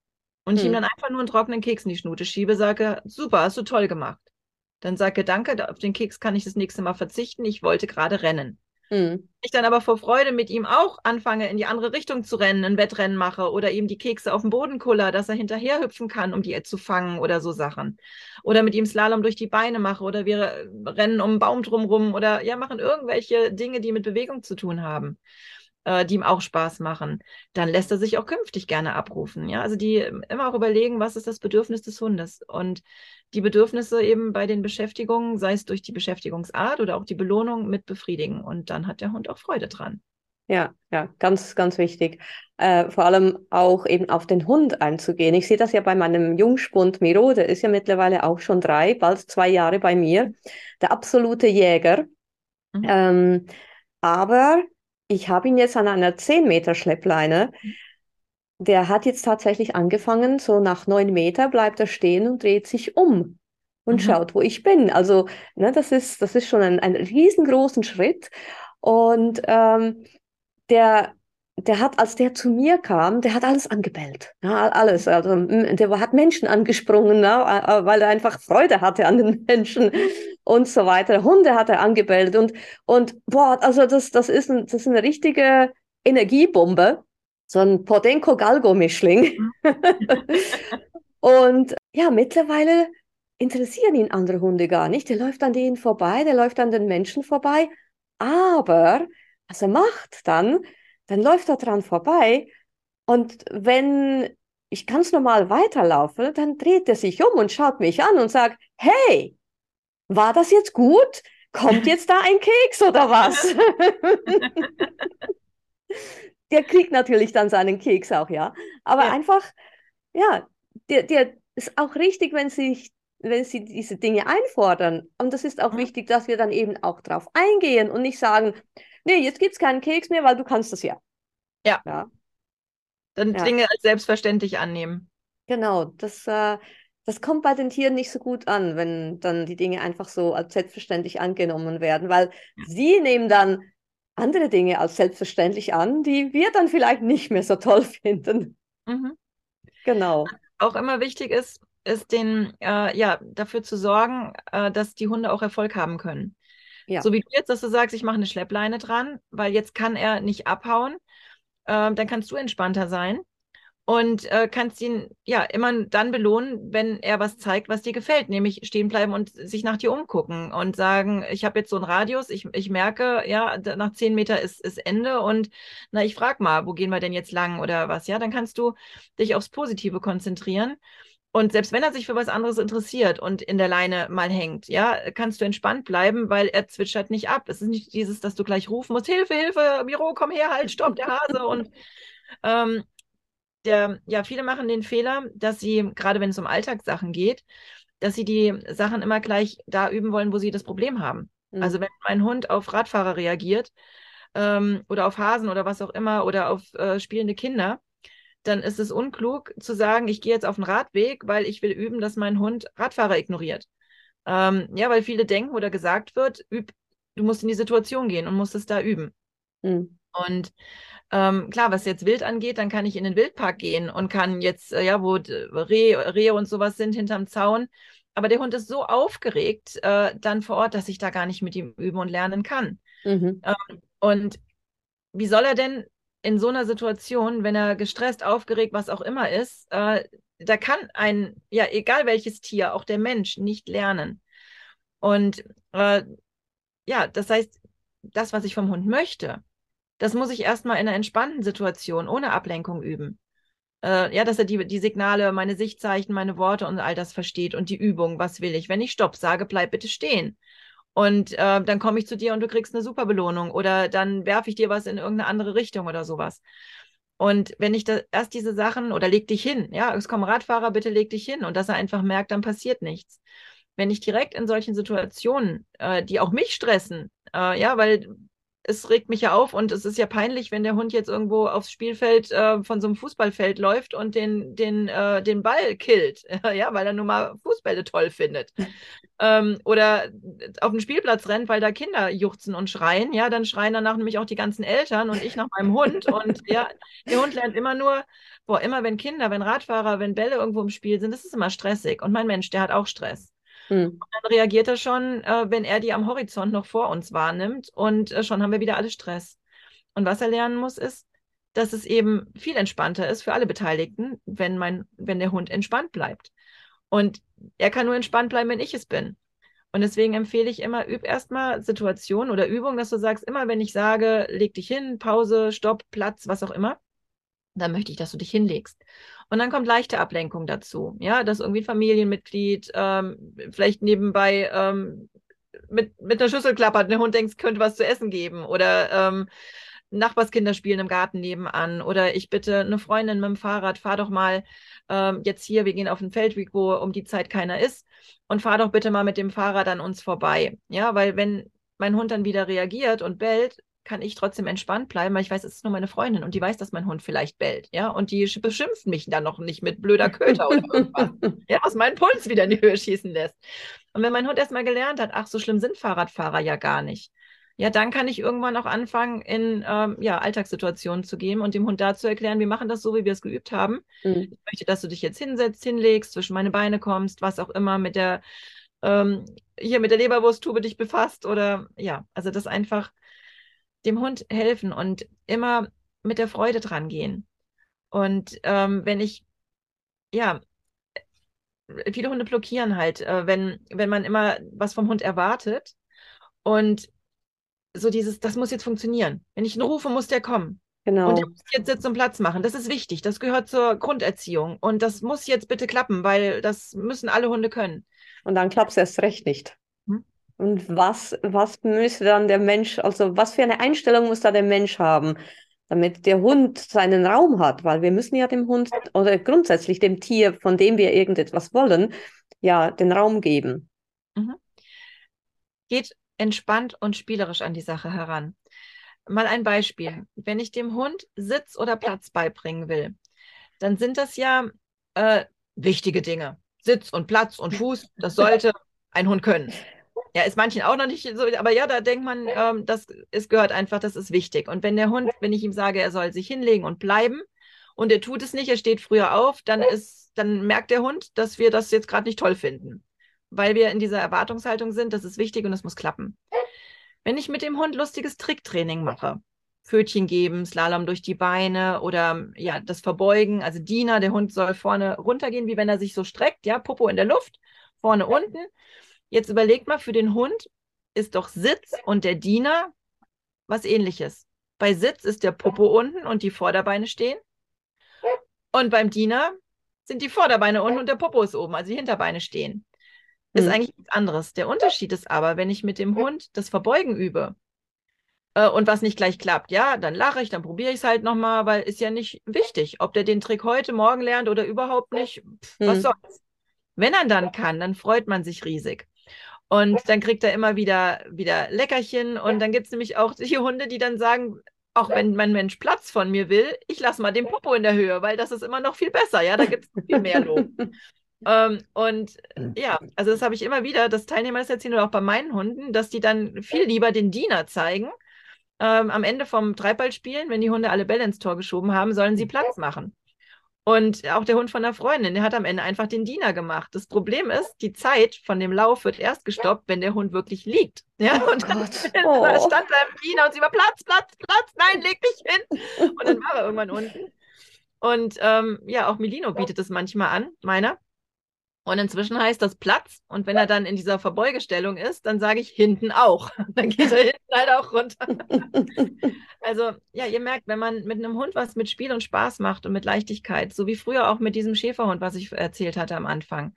und hm. ich ihm hm. dann einfach nur einen trockenen Keks in die Schnute schiebe, sage, super, hast du toll gemacht. Dann sage, danke, auf den Keks kann ich das nächste Mal verzichten, ich wollte gerade rennen. Mhm. Ich dann aber vor Freude mit ihm auch anfange, in die andere Richtung zu rennen, ein Wettrennen mache oder ihm die Kekse auf den Boden kuller, dass er hinterher hüpfen kann, um die zu fangen oder so Sachen. Oder mit ihm Slalom durch die Beine mache oder wir rennen um einen Baum drumrum oder ja, machen irgendwelche Dinge, die mit Bewegung zu tun haben äh, die ihm auch Spaß machen, dann lässt er sich auch künftig gerne abrufen. Ja, also die immer auch überlegen, was ist das Bedürfnis des Hundes und die Bedürfnisse eben bei den Beschäftigungen, sei es durch die Beschäftigungsart oder auch die Belohnung mit befriedigen. Und dann hat der Hund auch Freude dran. Ja, ja, ganz, ganz wichtig. Äh, vor allem auch eben auf den Hund einzugehen. Ich sehe das ja bei meinem Jungspund Miro, der ist ja mittlerweile auch schon drei, bald zwei Jahre bei mir. Der absolute Jäger. Mhm. Ähm, aber ich habe ihn jetzt an einer 10 Meter Schleppleine. Der hat jetzt tatsächlich angefangen, so nach 9 Meter bleibt er stehen und dreht sich um und mhm. schaut, wo ich bin. Also, ne, das ist, das ist schon ein, ein riesengroßen Schritt. Und ähm, der, der hat, als der zu mir kam, der hat alles angebellt. Ja, alles. Also, der hat Menschen angesprungen, ne, weil er einfach Freude hatte an den Menschen und so weiter. Hunde hat er angebellt und, und boah, also das, das, ist ein, das ist eine richtige Energiebombe. So ein Podenko-Galgo-Mischling. und ja, mittlerweile interessieren ihn andere Hunde gar nicht. Der läuft an denen vorbei, der läuft an den Menschen vorbei. Aber was er macht dann, dann läuft er dran vorbei und wenn ich ganz normal weiterlaufe, dann dreht er sich um und schaut mich an und sagt, hey, war das jetzt gut? Kommt jetzt da ein Keks oder was? der kriegt natürlich dann seinen Keks auch, ja. Aber ja. einfach, ja, der, der ist auch richtig, wenn sich wenn sie diese Dinge einfordern. Und das ist auch mhm. wichtig, dass wir dann eben auch drauf eingehen und nicht sagen, nee, jetzt gibt es keinen Keks mehr, weil du kannst das ja. Ja. ja. Dann ja. Dinge als selbstverständlich annehmen. Genau, das, äh, das kommt bei den Tieren nicht so gut an, wenn dann die Dinge einfach so als selbstverständlich angenommen werden, weil ja. sie nehmen dann andere Dinge als selbstverständlich an, die wir dann vielleicht nicht mehr so toll finden. Mhm. Genau. Auch immer wichtig ist, ist den, äh, ja, dafür zu sorgen, äh, dass die Hunde auch Erfolg haben können. Ja. So wie du jetzt, dass du sagst, ich mache eine Schleppleine dran, weil jetzt kann er nicht abhauen. Äh, dann kannst du entspannter sein und äh, kannst ihn ja immer dann belohnen, wenn er was zeigt, was dir gefällt, nämlich stehen bleiben und sich nach dir umgucken und sagen, ich habe jetzt so einen Radius, ich, ich merke, ja, nach zehn Meter ist, ist Ende und na, ich frage mal, wo gehen wir denn jetzt lang oder was, ja, dann kannst du dich aufs Positive konzentrieren und selbst wenn er sich für was anderes interessiert und in der Leine mal hängt, ja, kannst du entspannt bleiben, weil er zwitschert nicht ab. Es ist nicht dieses, dass du gleich rufen musst, Hilfe, Hilfe, Miro, komm her, halt, stopp, der Hase. Und ähm, der, ja, viele machen den Fehler, dass sie, gerade wenn es um Alltagssachen geht, dass sie die Sachen immer gleich da üben wollen, wo sie das Problem haben. Mhm. Also wenn mein Hund auf Radfahrer reagiert ähm, oder auf Hasen oder was auch immer oder auf äh, spielende Kinder, dann ist es unklug zu sagen, ich gehe jetzt auf den Radweg, weil ich will üben, dass mein Hund Radfahrer ignoriert. Ähm, ja, weil viele denken oder gesagt wird, üb, du musst in die Situation gehen und musst es da üben. Mhm. Und ähm, klar, was jetzt Wild angeht, dann kann ich in den Wildpark gehen und kann jetzt, äh, ja, wo Rehe, Rehe und sowas sind hinterm Zaun. Aber der Hund ist so aufgeregt äh, dann vor Ort, dass ich da gar nicht mit ihm üben und lernen kann. Mhm. Ähm, und wie soll er denn in so einer Situation, wenn er gestresst, aufgeregt, was auch immer ist, äh, da kann ein, ja, egal welches Tier, auch der Mensch, nicht lernen. Und äh, ja, das heißt, das, was ich vom Hund möchte, das muss ich erstmal in einer entspannten Situation, ohne Ablenkung üben. Äh, ja, dass er die, die Signale, meine Sichtzeichen, meine Worte und all das versteht und die Übung, was will ich. Wenn ich Stopp sage, bleib bitte stehen. Und äh, dann komme ich zu dir und du kriegst eine super Belohnung oder dann werfe ich dir was in irgendeine andere Richtung oder sowas. Und wenn ich da erst diese Sachen oder leg dich hin, ja, es kommen Radfahrer, bitte leg dich hin und dass er einfach merkt, dann passiert nichts. wenn ich direkt in solchen Situationen, äh, die auch mich stressen, äh, ja, weil es regt mich ja auf und es ist ja peinlich, wenn der Hund jetzt irgendwo aufs Spielfeld äh, von so einem Fußballfeld läuft und den, den, äh, den Ball killt, ja, weil er nun mal Fußbälle toll findet. ähm, oder auf den Spielplatz rennt, weil da Kinder juchzen und schreien, ja, dann schreien danach nämlich auch die ganzen Eltern und ich nach meinem Hund und ja, der Hund lernt immer nur, boah, immer wenn Kinder, wenn Radfahrer, wenn Bälle irgendwo im Spiel sind, das ist immer stressig und mein Mensch, der hat auch Stress. Hm. Und dann reagiert er schon, äh, wenn er die am Horizont noch vor uns wahrnimmt und äh, schon haben wir wieder alle Stress. Und was er lernen muss, ist, dass es eben viel entspannter ist für alle Beteiligten, wenn, mein, wenn der Hund entspannt bleibt. Und er kann nur entspannt bleiben, wenn ich es bin. Und deswegen empfehle ich immer, üb erstmal Situationen oder Übungen, dass du sagst, immer wenn ich sage, leg dich hin, Pause, Stopp, Platz, was auch immer, dann möchte ich, dass du dich hinlegst. Und dann kommt leichte Ablenkung dazu. Ja, dass irgendwie ein Familienmitglied ähm, vielleicht nebenbei ähm, mit, mit einer Schüssel klappert, der Hund denkt, könnte was zu essen geben. Oder ähm, Nachbarskinder spielen im Garten nebenan. Oder ich bitte eine Freundin mit dem Fahrrad, fahr doch mal ähm, jetzt hier, wir gehen auf den Feldweg, wo um die Zeit keiner ist. Und fahr doch bitte mal mit dem Fahrrad an uns vorbei. Ja, weil wenn mein Hund dann wieder reagiert und bellt, kann ich trotzdem entspannt bleiben, weil ich weiß, es ist nur meine Freundin und die weiß, dass mein Hund vielleicht bellt, ja, und die beschimpft mich dann noch nicht mit blöder Köter oder irgendwas, ja, was meinen Puls wieder in die Höhe schießen lässt. Und wenn mein Hund erstmal gelernt hat, ach, so schlimm sind Fahrradfahrer ja gar nicht, ja, dann kann ich irgendwann auch anfangen, in ähm, ja, Alltagssituationen zu gehen und dem Hund da zu erklären, wir machen das so, wie wir es geübt haben. Mhm. Ich möchte, dass du dich jetzt hinsetzt, hinlegst, zwischen meine Beine kommst, was auch immer mit der ähm, hier mit der Leberwursttube dich befasst oder ja, also das einfach dem Hund helfen und immer mit der Freude dran gehen. Und ähm, wenn ich, ja, viele Hunde blockieren halt, äh, wenn, wenn man immer was vom Hund erwartet und so dieses, das muss jetzt funktionieren. Wenn ich ihn rufe, muss der kommen. Genau. Und der muss jetzt Sitz und Platz machen. Das ist wichtig. Das gehört zur Grunderziehung. Und das muss jetzt bitte klappen, weil das müssen alle Hunde können. Und dann klappt es erst recht nicht. Und was, was müsste dann der Mensch, also was für eine Einstellung muss da der Mensch haben, damit der Hund seinen Raum hat? Weil wir müssen ja dem Hund oder grundsätzlich dem Tier, von dem wir irgendetwas wollen, ja, den Raum geben. Mhm. Geht entspannt und spielerisch an die Sache heran. Mal ein Beispiel. Wenn ich dem Hund Sitz oder Platz beibringen will, dann sind das ja äh, wichtige Dinge. Sitz und Platz und Fuß, das sollte ein Hund können. Ja, ist manchen auch noch nicht so, aber ja, da denkt man, ähm, das es gehört einfach, das ist wichtig. Und wenn der Hund, wenn ich ihm sage, er soll sich hinlegen und bleiben und er tut es nicht, er steht früher auf, dann ist, dann merkt der Hund, dass wir das jetzt gerade nicht toll finden. Weil wir in dieser Erwartungshaltung sind, das ist wichtig und es muss klappen. Wenn ich mit dem Hund lustiges Tricktraining mache, Pfötchen geben, Slalom durch die Beine oder ja, das Verbeugen, also Diener, der Hund soll vorne runtergehen, wie wenn er sich so streckt, ja, Popo in der Luft, vorne unten. Jetzt überlegt mal, für den Hund ist doch Sitz und der Diener was ähnliches. Bei Sitz ist der Popo unten und die Vorderbeine stehen. Und beim Diener sind die Vorderbeine unten und der Popo ist oben, also die Hinterbeine stehen. Ist mhm. eigentlich nichts anderes. Der Unterschied ist aber, wenn ich mit dem Hund das Verbeugen übe äh, und was nicht gleich klappt, ja, dann lache ich, dann probiere ich es halt nochmal, weil ist ja nicht wichtig, ob der den Trick heute, morgen lernt oder überhaupt nicht. Pff, mhm. Was soll's. Wenn er dann kann, dann freut man sich riesig. Und dann kriegt er immer wieder, wieder Leckerchen. Und dann gibt es nämlich auch die Hunde, die dann sagen, auch wenn mein Mensch Platz von mir will, ich lasse mal den Popo in der Höhe, weil das ist immer noch viel besser. Ja, da gibt es viel mehr Lob. ähm, und ja, also das habe ich immer wieder, das Teilnehmer das erzählen oder auch bei meinen Hunden, dass die dann viel lieber den Diener zeigen. Ähm, am Ende vom Treibballspielen, wenn die Hunde alle Bälle ins Tor geschoben haben, sollen sie Platz machen. Und auch der Hund von der Freundin, der hat am Ende einfach den Diener gemacht. Das Problem ist, die Zeit von dem Lauf wird erst gestoppt, wenn der Hund wirklich liegt. Ja, oh und dann oh. stand da im Diener und sie war Platz, Platz, Platz, nein, leg dich hin. Und dann war er irgendwann unten. Und ähm, ja, auch Milino bietet es manchmal an, meiner. Und inzwischen heißt das Platz. Und wenn er dann in dieser Verbeugestellung ist, dann sage ich hinten auch. Dann geht er hinten halt auch runter. also, ja, ihr merkt, wenn man mit einem Hund was mit Spiel und Spaß macht und mit Leichtigkeit, so wie früher auch mit diesem Schäferhund, was ich erzählt hatte am Anfang,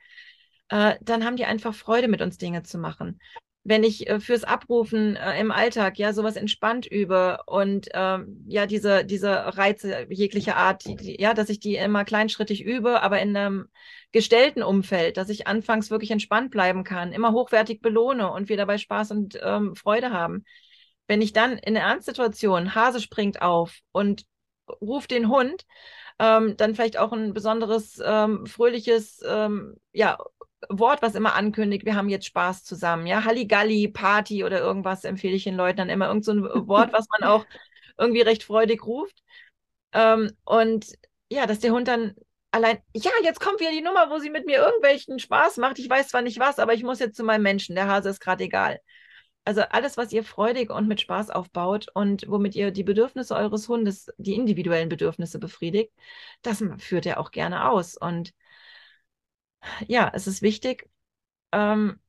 äh, dann haben die einfach Freude, mit uns Dinge zu machen. Wenn ich äh, fürs Abrufen äh, im Alltag ja sowas entspannt übe und ähm, ja diese diese Reize jeglicher Art, die, die, ja, dass ich die immer kleinschrittig übe, aber in einem gestellten Umfeld, dass ich anfangs wirklich entspannt bleiben kann, immer hochwertig belohne und wir dabei Spaß und ähm, Freude haben. Wenn ich dann in einer Ernstsituation, Hase springt auf und ruft den Hund, ähm, dann vielleicht auch ein besonderes ähm, fröhliches ähm, ja Wort, was immer ankündigt, wir haben jetzt Spaß zusammen, ja, Halligalli, Party oder irgendwas empfehle ich den Leuten dann immer irgend so ein Wort, was man auch irgendwie recht freudig ruft. Ähm, und ja, dass der Hund dann allein, ja, jetzt kommt wieder die Nummer, wo sie mit mir irgendwelchen Spaß macht. Ich weiß zwar nicht was, aber ich muss jetzt zu meinem Menschen. Der Hase ist gerade egal. Also alles, was ihr freudig und mit Spaß aufbaut und womit ihr die Bedürfnisse eures Hundes, die individuellen Bedürfnisse befriedigt, das führt er auch gerne aus. Und ja, es ist wichtig, ähm,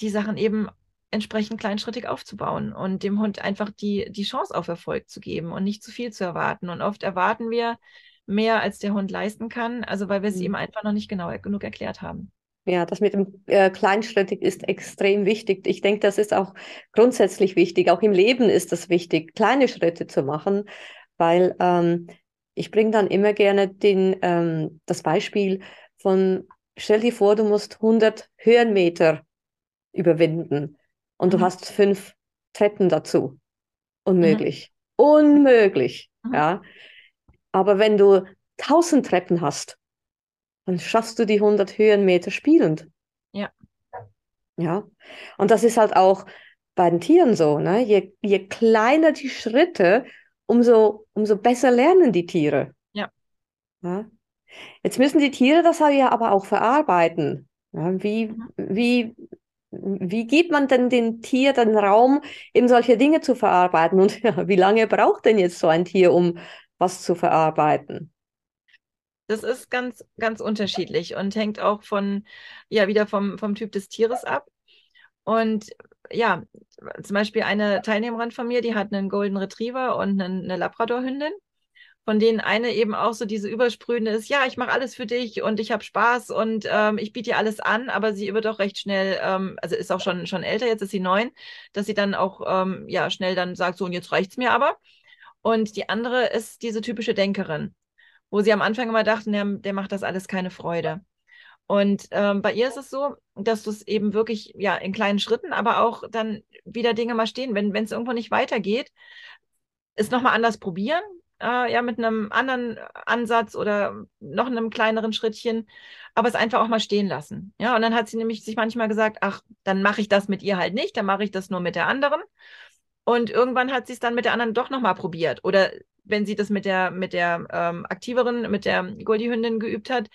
die Sachen eben entsprechend kleinschrittig aufzubauen und dem Hund einfach die, die Chance auf Erfolg zu geben und nicht zu viel zu erwarten. Und oft erwarten wir mehr, als der Hund leisten kann, also weil wir es mhm. ihm einfach noch nicht genau genug erklärt haben. Ja, das mit dem äh, Kleinschrittig ist extrem wichtig. Ich denke, das ist auch grundsätzlich wichtig. Auch im Leben ist es wichtig, kleine Schritte zu machen, weil ähm, ich bringe dann immer gerne den, ähm, das Beispiel von stell dir vor, du musst 100 Höhenmeter überwinden und mhm. du hast fünf Treppen dazu. Unmöglich. Mhm. Unmöglich. Mhm. Ja. Aber wenn du 1000 Treppen hast, dann schaffst du die 100 Höhenmeter spielend. Ja. Ja. Und das ist halt auch bei den Tieren so. Ne? Je, je kleiner die Schritte, umso, umso besser lernen die Tiere. Ja. ja? Jetzt müssen die Tiere das ja aber auch verarbeiten. Ja, wie, mhm. wie, wie gibt man denn dem Tier den Raum, eben solche Dinge zu verarbeiten? Und ja, wie lange braucht denn jetzt so ein Tier, um was zu verarbeiten? Das ist ganz, ganz unterschiedlich und hängt auch von, ja, wieder vom, vom Typ des Tieres ab. Und ja, zum Beispiel eine Teilnehmerin von mir, die hat einen Golden Retriever und eine, eine Labrador-Hündin von denen eine eben auch so diese übersprühende ist, ja, ich mache alles für dich und ich habe Spaß und ähm, ich biete dir alles an, aber sie wird auch recht schnell, ähm, also ist auch schon, schon älter, jetzt ist sie neun, dass sie dann auch ähm, ja schnell dann sagt, so und jetzt reicht's mir aber. Und die andere ist diese typische Denkerin, wo sie am Anfang immer dachten, der, der macht das alles keine Freude. Und ähm, bei ihr ist es so, dass du es eben wirklich ja in kleinen Schritten, aber auch dann wieder Dinge mal stehen, wenn es irgendwo nicht weitergeht, es nochmal anders probieren, äh, ja, mit einem anderen Ansatz oder noch einem kleineren Schrittchen, aber es einfach auch mal stehen lassen. Ja, und dann hat sie nämlich sich manchmal gesagt, ach, dann mache ich das mit ihr halt nicht, dann mache ich das nur mit der anderen. Und irgendwann hat sie es dann mit der anderen doch nochmal probiert. Oder wenn sie das mit der, mit der ähm, aktiveren, mit der Goldie-Hündin geübt hat,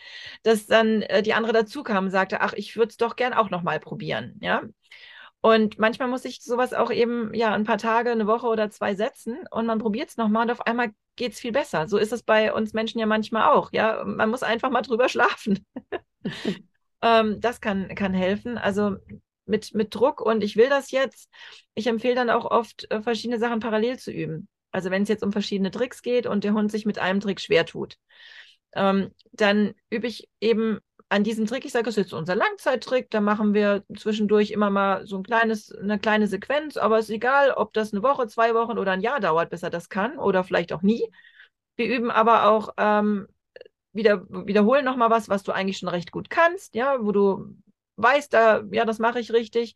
dass dann äh, die andere dazu kam und sagte, ach, ich würde es doch gern auch nochmal probieren. Ja. Und manchmal muss ich sowas auch eben, ja, ein paar Tage, eine Woche oder zwei setzen und man probiert es nochmal und auf einmal geht es viel besser. So ist es bei uns Menschen ja manchmal auch. Ja, man muss einfach mal drüber schlafen. ähm, das kann, kann helfen. Also mit, mit Druck und ich will das jetzt. Ich empfehle dann auch oft, äh, verschiedene Sachen parallel zu üben. Also wenn es jetzt um verschiedene Tricks geht und der Hund sich mit einem Trick schwer tut, ähm, dann übe ich eben an diesem Trick, ich sage, das ist jetzt unser Langzeittrick, da machen wir zwischendurch immer mal so ein kleines, eine kleine Sequenz, aber es ist egal, ob das eine Woche, zwei Wochen oder ein Jahr dauert, bis er das kann oder vielleicht auch nie. Wir üben aber auch ähm, wieder, wiederholen nochmal was, was du eigentlich schon recht gut kannst, ja, wo du weißt, da, ja, das mache ich richtig.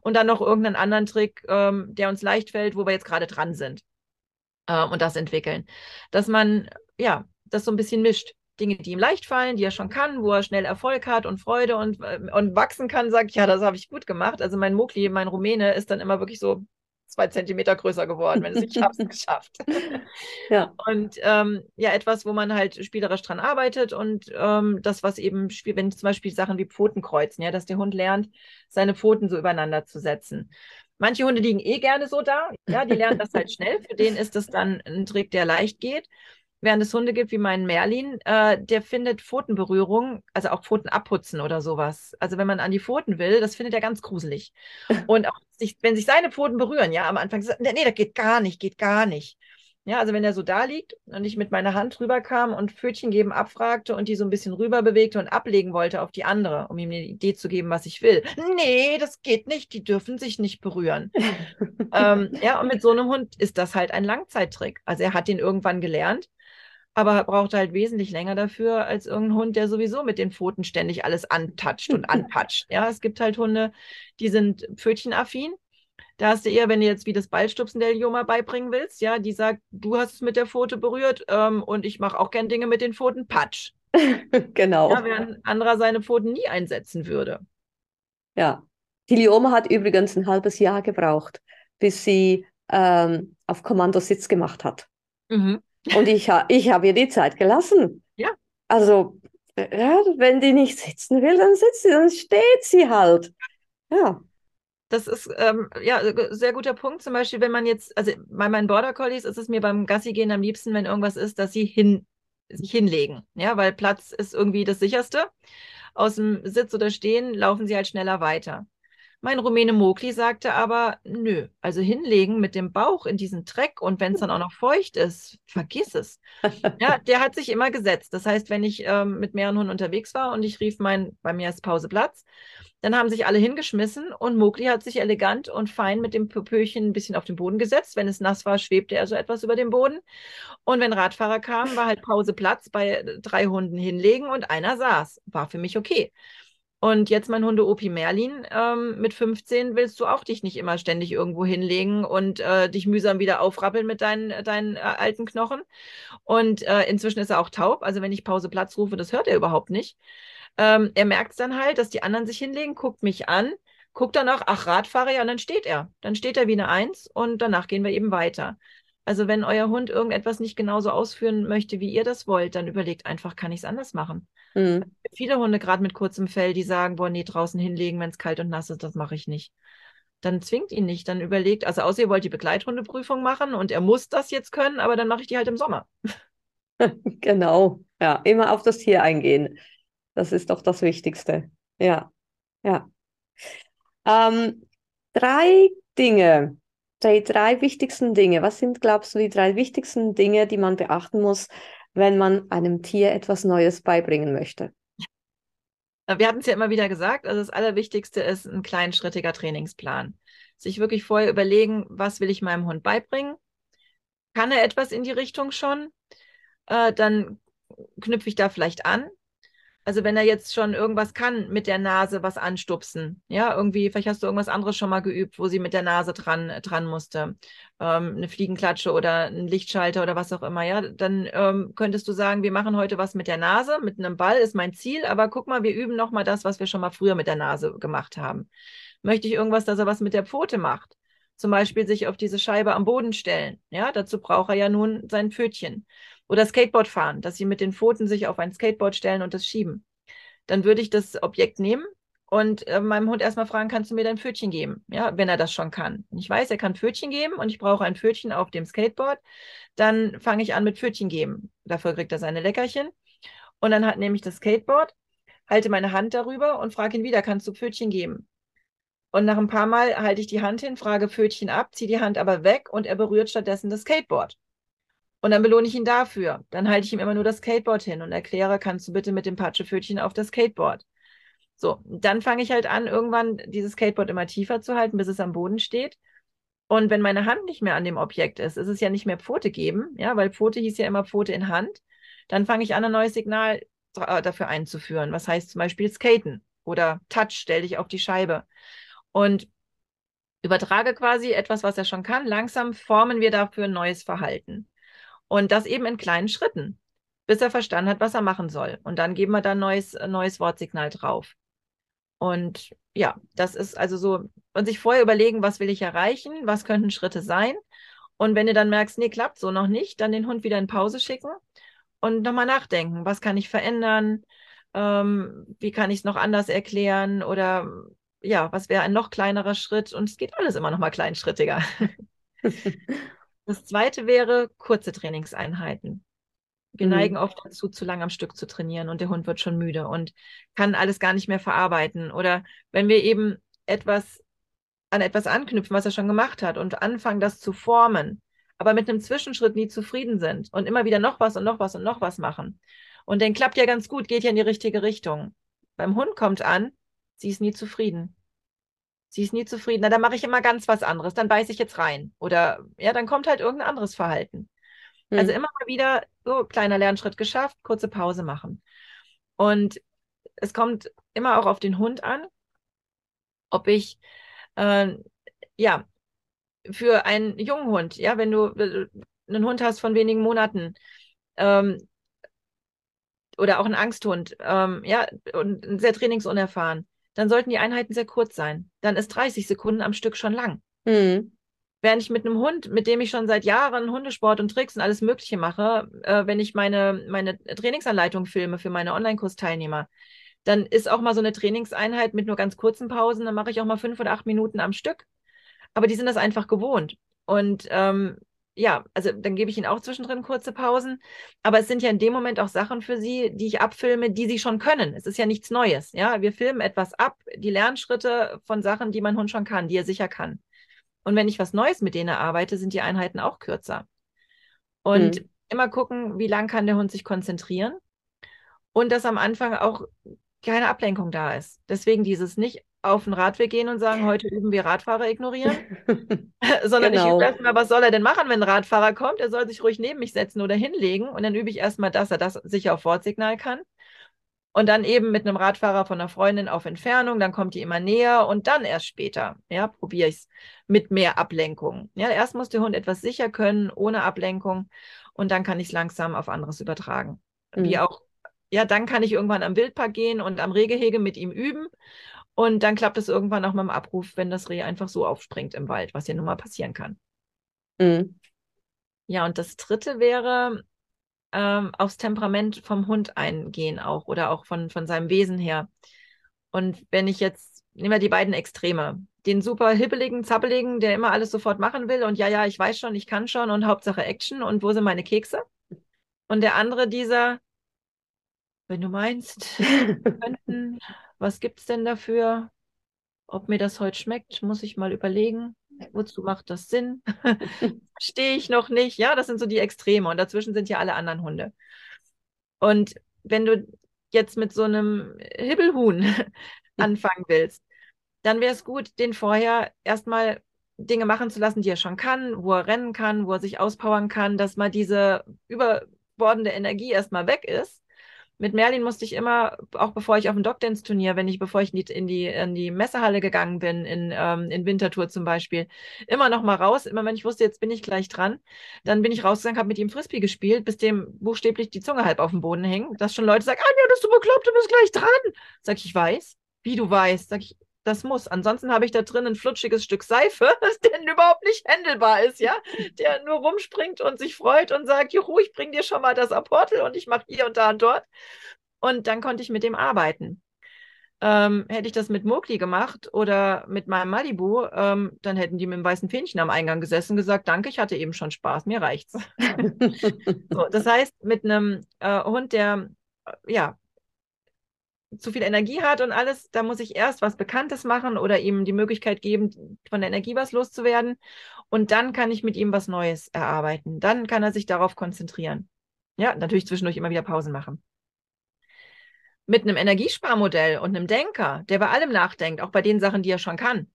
Und dann noch irgendeinen anderen Trick, ähm, der uns leicht fällt, wo wir jetzt gerade dran sind äh, und das entwickeln. Dass man, ja, das so ein bisschen mischt. Dinge, die ihm leicht fallen, die er schon kann, wo er schnell Erfolg hat und Freude und, und wachsen kann, sagt, ja, das habe ich gut gemacht. Also mein Mokli, mein Rumäne, ist dann immer wirklich so zwei Zentimeter größer geworden, wenn es ich habe es geschafft. ja. Und ähm, ja, etwas, wo man halt spielerisch dran arbeitet und ähm, das, was eben, wenn zum Beispiel Sachen wie Pfoten kreuzen, ja, dass der Hund lernt, seine Pfoten so übereinander zu setzen. Manche Hunde liegen eh gerne so da, ja, die lernen das halt schnell. Für den ist das dann ein Trick, der leicht geht während es Hunde gibt wie meinen Merlin, äh, der findet Pfotenberührung, also auch Pfoten abputzen oder sowas. Also wenn man an die Pfoten will, das findet er ganz gruselig. Und auch sich, wenn sich seine Pfoten berühren, ja, am Anfang sagt, nee, nee, das geht gar nicht, geht gar nicht. Ja, also wenn er so da liegt und ich mit meiner Hand rüberkam und Pfötchen geben abfragte und die so ein bisschen rüber bewegte und ablegen wollte auf die andere, um ihm eine Idee zu geben, was ich will. Nee, das geht nicht, die dürfen sich nicht berühren. ähm, ja, und mit so einem Hund ist das halt ein Langzeittrick. Also er hat den irgendwann gelernt, aber braucht halt wesentlich länger dafür als irgendein Hund, der sowieso mit den Pfoten ständig alles antatscht und anpatscht. Ja, es gibt halt Hunde, die sind pfötchenaffin da hast du eher, wenn du jetzt wie das Ballstupsen der Joma beibringen willst, ja, die sagt, du hast es mit der Pfote berührt ähm, und ich mache auch gern Dinge mit den Pfoten, patsch. genau. Ja, während ein anderer seine Pfoten nie einsetzen würde. Ja. Die Lioma hat übrigens ein halbes Jahr gebraucht, bis sie ähm, auf Kommando Sitz gemacht hat. Mhm. Und ich, ha ich habe ihr die Zeit gelassen. Ja. Also, ja, wenn die nicht sitzen will, dann sitzt sie, dann steht sie halt. Ja. Das ist ähm, ja sehr guter Punkt. Zum Beispiel, wenn man jetzt, also bei meinen Border Collies ist es mir beim Gassi gehen am liebsten, wenn irgendwas ist, dass sie hin, sich hinlegen. Ja, weil Platz ist irgendwie das sicherste. Aus dem Sitz oder Stehen laufen sie halt schneller weiter. Mein Rumäne Mokli sagte aber, nö, also hinlegen mit dem Bauch in diesen Dreck und wenn es dann auch noch feucht ist, vergiss es. Ja, der hat sich immer gesetzt. Das heißt, wenn ich ähm, mit mehreren Hunden unterwegs war und ich rief mein, bei mir ist Pause Platz, dann haben sich alle hingeschmissen und Mokli hat sich elegant und fein mit dem Pöpöchen ein bisschen auf den Boden gesetzt. Wenn es nass war, schwebte er so etwas über dem Boden. Und wenn Radfahrer kamen, war halt Pause Platz bei drei Hunden hinlegen und einer saß. War für mich okay. Und jetzt mein Hunde Opi Merlin, ähm, mit 15 willst du auch dich nicht immer ständig irgendwo hinlegen und äh, dich mühsam wieder aufrappeln mit deinen, deinen äh, alten Knochen. Und äh, inzwischen ist er auch taub. Also wenn ich Pause Platz rufe, das hört er überhaupt nicht. Ähm, er merkt es dann halt, dass die anderen sich hinlegen, guckt mich an, guckt dann auch, ach, Radfahrer, ja, und dann steht er. Dann steht er wie eine Eins und danach gehen wir eben weiter. Also wenn euer Hund irgendetwas nicht genauso ausführen möchte, wie ihr das wollt, dann überlegt einfach, kann ich es anders machen? Mhm. Viele Hunde, gerade mit kurzem Fell, die sagen, boah, nee, draußen hinlegen, wenn es kalt und nass ist, das mache ich nicht. Dann zwingt ihn nicht, dann überlegt, also außer ihr wollt die Begleithundeprüfung machen und er muss das jetzt können, aber dann mache ich die halt im Sommer. genau, ja, immer auf das Tier eingehen. Das ist doch das Wichtigste. Ja, ja. Ähm, drei Dinge, die drei wichtigsten Dinge. Was sind, glaubst du, die drei wichtigsten Dinge, die man beachten muss, wenn man einem Tier etwas Neues beibringen möchte? Wir hatten es ja immer wieder gesagt, also das Allerwichtigste ist ein kleinschrittiger Trainingsplan. Sich wirklich vorher überlegen, was will ich meinem Hund beibringen? Kann er etwas in die Richtung schon? Äh, dann knüpfe ich da vielleicht an. Also wenn er jetzt schon irgendwas kann, mit der Nase was anstupsen, ja, irgendwie, vielleicht hast du irgendwas anderes schon mal geübt, wo sie mit der Nase dran, dran musste, ähm, eine Fliegenklatsche oder ein Lichtschalter oder was auch immer, ja, dann ähm, könntest du sagen, wir machen heute was mit der Nase, mit einem Ball ist mein Ziel, aber guck mal, wir üben nochmal das, was wir schon mal früher mit der Nase gemacht haben. Möchte ich irgendwas, dass er was mit der Pfote macht? Zum Beispiel sich auf diese Scheibe am Boden stellen, ja, dazu braucht er ja nun sein Pfötchen. Oder Skateboard fahren, dass sie mit den Pfoten sich auf ein Skateboard stellen und das schieben. Dann würde ich das Objekt nehmen und äh, meinem Hund erstmal fragen, kannst du mir dein Pfötchen geben? Ja, wenn er das schon kann. Ich weiß, er kann Pfötchen geben und ich brauche ein Pfötchen auf dem Skateboard. Dann fange ich an mit Pfötchen geben. Dafür kriegt er seine Leckerchen. Und dann nehme ich das Skateboard, halte meine Hand darüber und frage ihn wieder, kannst du Pfötchen geben? Und nach ein paar Mal halte ich die Hand hin, frage Pfötchen ab, ziehe die Hand aber weg und er berührt stattdessen das Skateboard. Und dann belohne ich ihn dafür. Dann halte ich ihm immer nur das Skateboard hin und erkläre, kannst du bitte mit dem Patschepfötchen auf das Skateboard. So, dann fange ich halt an, irgendwann dieses Skateboard immer tiefer zu halten, bis es am Boden steht. Und wenn meine Hand nicht mehr an dem Objekt ist, ist es ja nicht mehr Pfote geben, ja, weil Pfote hieß ja immer Pfote in Hand. Dann fange ich an, ein neues Signal äh, dafür einzuführen. Was heißt zum Beispiel Skaten oder Touch, stell dich auf die Scheibe. Und übertrage quasi etwas, was er schon kann. Langsam formen wir dafür ein neues Verhalten. Und das eben in kleinen Schritten, bis er verstanden hat, was er machen soll. Und dann geben wir da ein neues, ein neues Wortsignal drauf. Und ja, das ist also so, und sich vorher überlegen, was will ich erreichen, was könnten Schritte sein. Und wenn du dann merkst, nee, klappt so noch nicht, dann den Hund wieder in Pause schicken und nochmal nachdenken, was kann ich verändern, ähm, wie kann ich es noch anders erklären oder ja, was wäre ein noch kleinerer Schritt? Und es geht alles immer noch mal kleinschrittiger. Das zweite wäre kurze Trainingseinheiten. Wir mhm. neigen oft dazu, zu lang am Stück zu trainieren und der Hund wird schon müde und kann alles gar nicht mehr verarbeiten. Oder wenn wir eben etwas an etwas anknüpfen, was er schon gemacht hat und anfangen, das zu formen, aber mit einem Zwischenschritt nie zufrieden sind und immer wieder noch was und noch was und noch was machen. Und dann klappt ja ganz gut, geht ja in die richtige Richtung. Beim Hund kommt an, sie ist nie zufrieden. Sie ist nie zufrieden. Na, dann mache ich immer ganz was anderes. Dann beiße ich jetzt rein. Oder ja, dann kommt halt irgendein anderes Verhalten. Hm. Also immer mal wieder so kleiner Lernschritt geschafft, kurze Pause machen. Und es kommt immer auch auf den Hund an, ob ich äh, ja für einen jungen Hund, ja, wenn du einen Hund hast von wenigen Monaten ähm, oder auch einen Angsthund, ähm, ja, und sehr trainingsunerfahren, dann sollten die Einheiten sehr kurz sein. Dann ist 30 Sekunden am Stück schon lang. Mhm. Während ich mit einem Hund, mit dem ich schon seit Jahren Hundesport und Tricks und alles Mögliche mache, äh, wenn ich meine, meine Trainingsanleitung filme für meine Online-Kursteilnehmer, dann ist auch mal so eine Trainingseinheit mit nur ganz kurzen Pausen, dann mache ich auch mal fünf oder acht Minuten am Stück. Aber die sind das einfach gewohnt. Und ähm, ja, also dann gebe ich ihnen auch zwischendrin kurze Pausen. Aber es sind ja in dem Moment auch Sachen für sie, die ich abfilme, die sie schon können. Es ist ja nichts Neues. Ja, wir filmen etwas ab, die Lernschritte von Sachen, die mein Hund schon kann, die er sicher kann. Und wenn ich was Neues mit denen arbeite, sind die Einheiten auch kürzer. Und hm. immer gucken, wie lang kann der Hund sich konzentrieren. Und dass am Anfang auch keine Ablenkung da ist. Deswegen dieses nicht auf den Radweg gehen und sagen, heute üben wir Radfahrer ignorieren, sondern genau. ich übe erstmal, was soll er denn machen, wenn ein Radfahrer kommt? Er soll sich ruhig neben mich setzen oder hinlegen und dann übe ich erstmal, dass er das sicher auf Wortsignal kann. Und dann eben mit einem Radfahrer von einer Freundin auf Entfernung, dann kommt die immer näher und dann erst später, ja, probiere ich es mit mehr Ablenkung. Ja, erst muss der Hund etwas sicher können, ohne Ablenkung und dann kann ich es langsam auf anderes übertragen. Mhm. Wie auch, ja, dann kann ich irgendwann am Wildpark gehen und am Rehgehege mit ihm üben und dann klappt es irgendwann auch mit dem Abruf, wenn das Reh einfach so aufspringt im Wald, was ja nun mal passieren kann. Mhm. Ja, und das dritte wäre ähm, aufs Temperament vom Hund eingehen auch oder auch von, von seinem Wesen her. Und wenn ich jetzt, nehmen wir die beiden Extreme, den super hibbeligen, zappeligen, der immer alles sofort machen will und ja, ja, ich weiß schon, ich kann schon und Hauptsache Action und wo sind meine Kekse? Und der andere dieser, wenn du meinst, könnten was gibt es denn dafür? Ob mir das heute schmeckt, muss ich mal überlegen. Wozu macht das Sinn? Stehe ich noch nicht? Ja, das sind so die Extreme. Und dazwischen sind ja alle anderen Hunde. Und wenn du jetzt mit so einem Hibbelhuhn anfangen willst, dann wäre es gut, den vorher erstmal Dinge machen zu lassen, die er schon kann, wo er rennen kann, wo er sich auspowern kann, dass mal diese überbordende Energie erstmal weg ist mit Merlin musste ich immer, auch bevor ich auf dem Dogdance-Turnier, wenn ich, bevor ich in die, in die, in die Messehalle gegangen bin, in, ähm, in Winterthur zum Beispiel, immer noch mal raus. Immer wenn ich wusste, jetzt bin ich gleich dran, dann bin ich rausgegangen, habe mit ihm Frisbee gespielt, bis dem buchstäblich die Zunge halb auf dem Boden hing. Dass schon Leute sagen, Anja, das du bekloppt, du bist gleich dran. Sag ich, ich weiß. Wie du weißt. Sag ich, das muss. Ansonsten habe ich da drin ein flutschiges Stück Seife, das denn überhaupt nicht händelbar ist, ja, der nur rumspringt und sich freut und sagt, juhu, ich bring dir schon mal das Apportel und ich mache hier und da und dort. Und dann konnte ich mit dem arbeiten. Ähm, hätte ich das mit Mokli gemacht oder mit meinem Malibu, ähm, dann hätten die mit dem weißen Fähnchen am Eingang gesessen und gesagt, danke, ich hatte eben schon Spaß, mir reicht's. so, das heißt, mit einem äh, Hund, der äh, ja zu viel Energie hat und alles, da muss ich erst was Bekanntes machen oder ihm die Möglichkeit geben, von der Energie was loszuwerden. Und dann kann ich mit ihm was Neues erarbeiten. Dann kann er sich darauf konzentrieren. Ja, natürlich zwischendurch immer wieder Pausen machen. Mit einem Energiesparmodell und einem Denker, der bei allem nachdenkt, auch bei den Sachen, die er schon kann,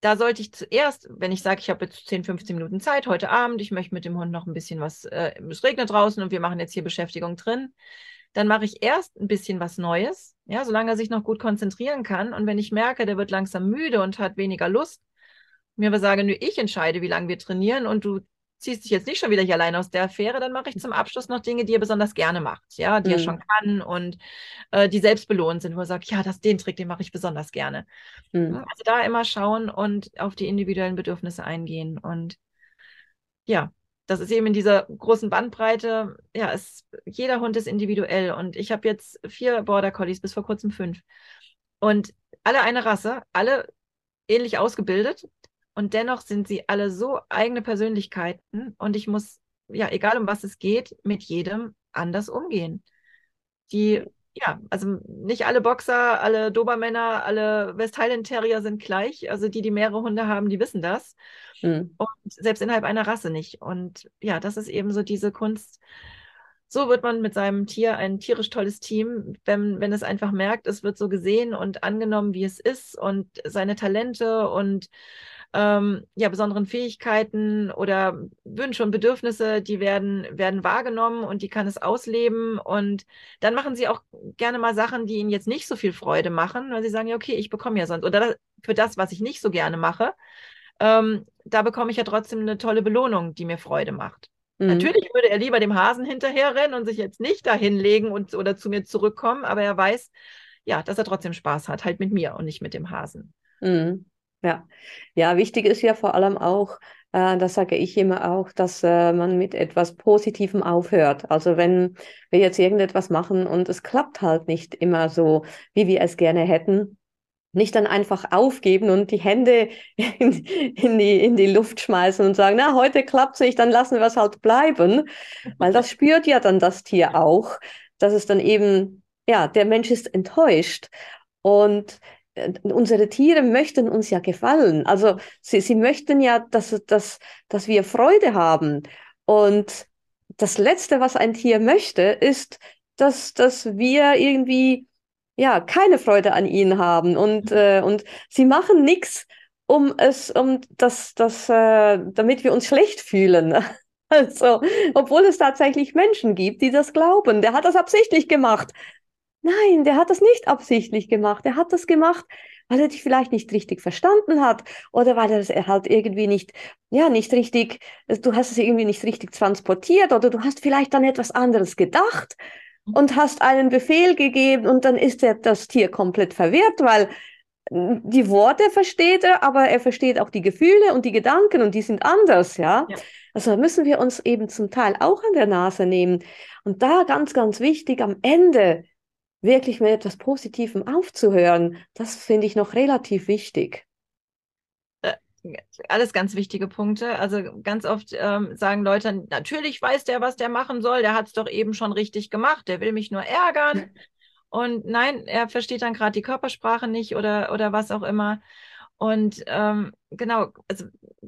da sollte ich zuerst, wenn ich sage, ich habe jetzt 10, 15 Minuten Zeit heute Abend, ich möchte mit dem Hund noch ein bisschen was, äh, es regnet draußen und wir machen jetzt hier Beschäftigung drin, dann mache ich erst ein bisschen was Neues, ja, solange er sich noch gut konzentrieren kann. Und wenn ich merke, der wird langsam müde und hat weniger Lust, mir aber sage, nö, ich entscheide, wie lange wir trainieren und du ziehst dich jetzt nicht schon wieder hier allein aus der Affäre, dann mache ich zum Abschluss noch Dinge, die er besonders gerne macht, ja, die mhm. er schon kann und äh, die selbst belohnt sind, wo er sagt, ja, das, den Trick, den mache ich besonders gerne. Mhm. Also da immer schauen und auf die individuellen Bedürfnisse eingehen und ja, das ist eben in dieser großen Bandbreite, ja, es, jeder Hund ist individuell und ich habe jetzt vier Border Collies, bis vor kurzem fünf. Und alle eine Rasse, alle ähnlich ausgebildet und dennoch sind sie alle so eigene Persönlichkeiten und ich muss, ja, egal um was es geht, mit jedem anders umgehen. Die ja, also nicht alle Boxer, alle Dobermänner, alle West Highland Terrier sind gleich. Also die, die mehrere Hunde haben, die wissen das. Mhm. Und selbst innerhalb einer Rasse nicht. Und ja, das ist eben so diese Kunst. So wird man mit seinem Tier ein tierisch tolles Team, wenn, wenn es einfach merkt, es wird so gesehen und angenommen, wie es ist und seine Talente und ähm, ja, besonderen Fähigkeiten oder Wünsche und Bedürfnisse, die werden, werden wahrgenommen und die kann es ausleben. Und dann machen sie auch gerne mal Sachen, die ihnen jetzt nicht so viel Freude machen, weil sie sagen, ja, okay, ich bekomme ja sonst, oder für das, was ich nicht so gerne mache, ähm, da bekomme ich ja trotzdem eine tolle Belohnung, die mir Freude macht. Mhm. Natürlich würde er lieber dem Hasen hinterherrennen und sich jetzt nicht dahin legen und, oder zu mir zurückkommen, aber er weiß, ja, dass er trotzdem Spaß hat, halt mit mir und nicht mit dem Hasen. Mhm. Ja. ja, wichtig ist ja vor allem auch, äh, das sage ich immer auch, dass äh, man mit etwas Positivem aufhört. Also wenn wir jetzt irgendetwas machen und es klappt halt nicht immer so, wie wir es gerne hätten, nicht dann einfach aufgeben und die Hände in, in, die, in die Luft schmeißen und sagen, na, heute klappt es nicht, dann lassen wir es halt bleiben. Weil das spürt ja dann das Tier auch, dass es dann eben, ja, der Mensch ist enttäuscht. Und unsere Tiere möchten uns ja gefallen. Also sie, sie möchten ja, dass, dass, dass wir Freude haben. Und das Letzte, was ein Tier möchte, ist, dass, dass wir irgendwie ja keine Freude an ihnen haben. Und, mhm. äh, und sie machen nichts, um es, um das, das, äh, damit wir uns schlecht fühlen. Also, obwohl es tatsächlich Menschen gibt, die das glauben. Der hat das absichtlich gemacht. Nein, der hat das nicht absichtlich gemacht. Er hat das gemacht, weil er dich vielleicht nicht richtig verstanden hat oder weil er es halt irgendwie nicht, ja, nicht richtig, du hast es irgendwie nicht richtig transportiert oder du hast vielleicht dann etwas anderes gedacht und hast einen Befehl gegeben und dann ist er, das Tier komplett verwirrt, weil die Worte versteht er, aber er versteht auch die Gefühle und die Gedanken und die sind anders, ja? ja. Also müssen wir uns eben zum Teil auch an der Nase nehmen. Und da ganz, ganz wichtig, am Ende wirklich mit etwas Positivem aufzuhören, das finde ich noch relativ wichtig. Äh, alles ganz wichtige Punkte. Also ganz oft ähm, sagen Leute, natürlich weiß der, was der machen soll, der hat es doch eben schon richtig gemacht, der will mich nur ärgern. Und nein, er versteht dann gerade die Körpersprache nicht oder, oder was auch immer. Und ähm, genau, also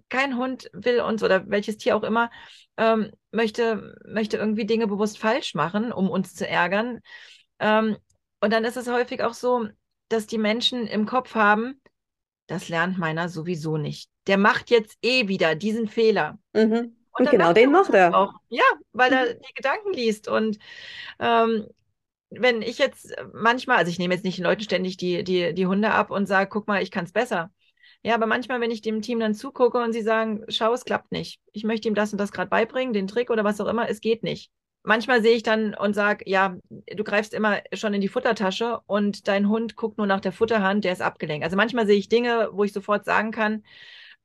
kein Hund will uns oder welches Tier auch immer ähm, möchte, möchte irgendwie Dinge bewusst falsch machen, um uns zu ärgern. Ähm, und dann ist es häufig auch so, dass die Menschen im Kopf haben, das lernt meiner sowieso nicht. Der macht jetzt eh wieder diesen Fehler. Mhm. Und, genau den macht er. Auch. Ja, weil er mhm. die Gedanken liest. Und ähm, wenn ich jetzt manchmal, also ich nehme jetzt nicht den Leuten ständig die, die, die Hunde ab und sage, guck mal, ich kann es besser. Ja, aber manchmal, wenn ich dem Team dann zugucke und sie sagen, schau, es klappt nicht. Ich möchte ihm das und das gerade beibringen, den Trick oder was auch immer, es geht nicht manchmal sehe ich dann und sage, ja, du greifst immer schon in die Futtertasche und dein Hund guckt nur nach der Futterhand, der ist abgelenkt. Also manchmal sehe ich Dinge, wo ich sofort sagen kann,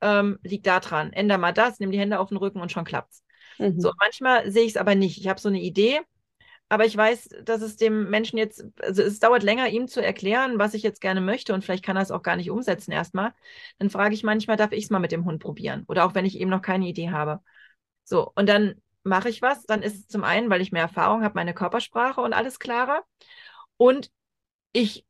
ähm, liegt da dran, änder mal das, nimm die Hände auf den Rücken und schon klappt's. Mhm. So, manchmal sehe ich es aber nicht. Ich habe so eine Idee, aber ich weiß, dass es dem Menschen jetzt, also es dauert länger, ihm zu erklären, was ich jetzt gerne möchte und vielleicht kann er es auch gar nicht umsetzen erstmal. Dann frage ich manchmal, darf ich es mal mit dem Hund probieren? Oder auch wenn ich eben noch keine Idee habe. So, und dann mache ich was, dann ist es zum einen, weil ich mehr Erfahrung habe, meine Körpersprache und alles klarer. Und ich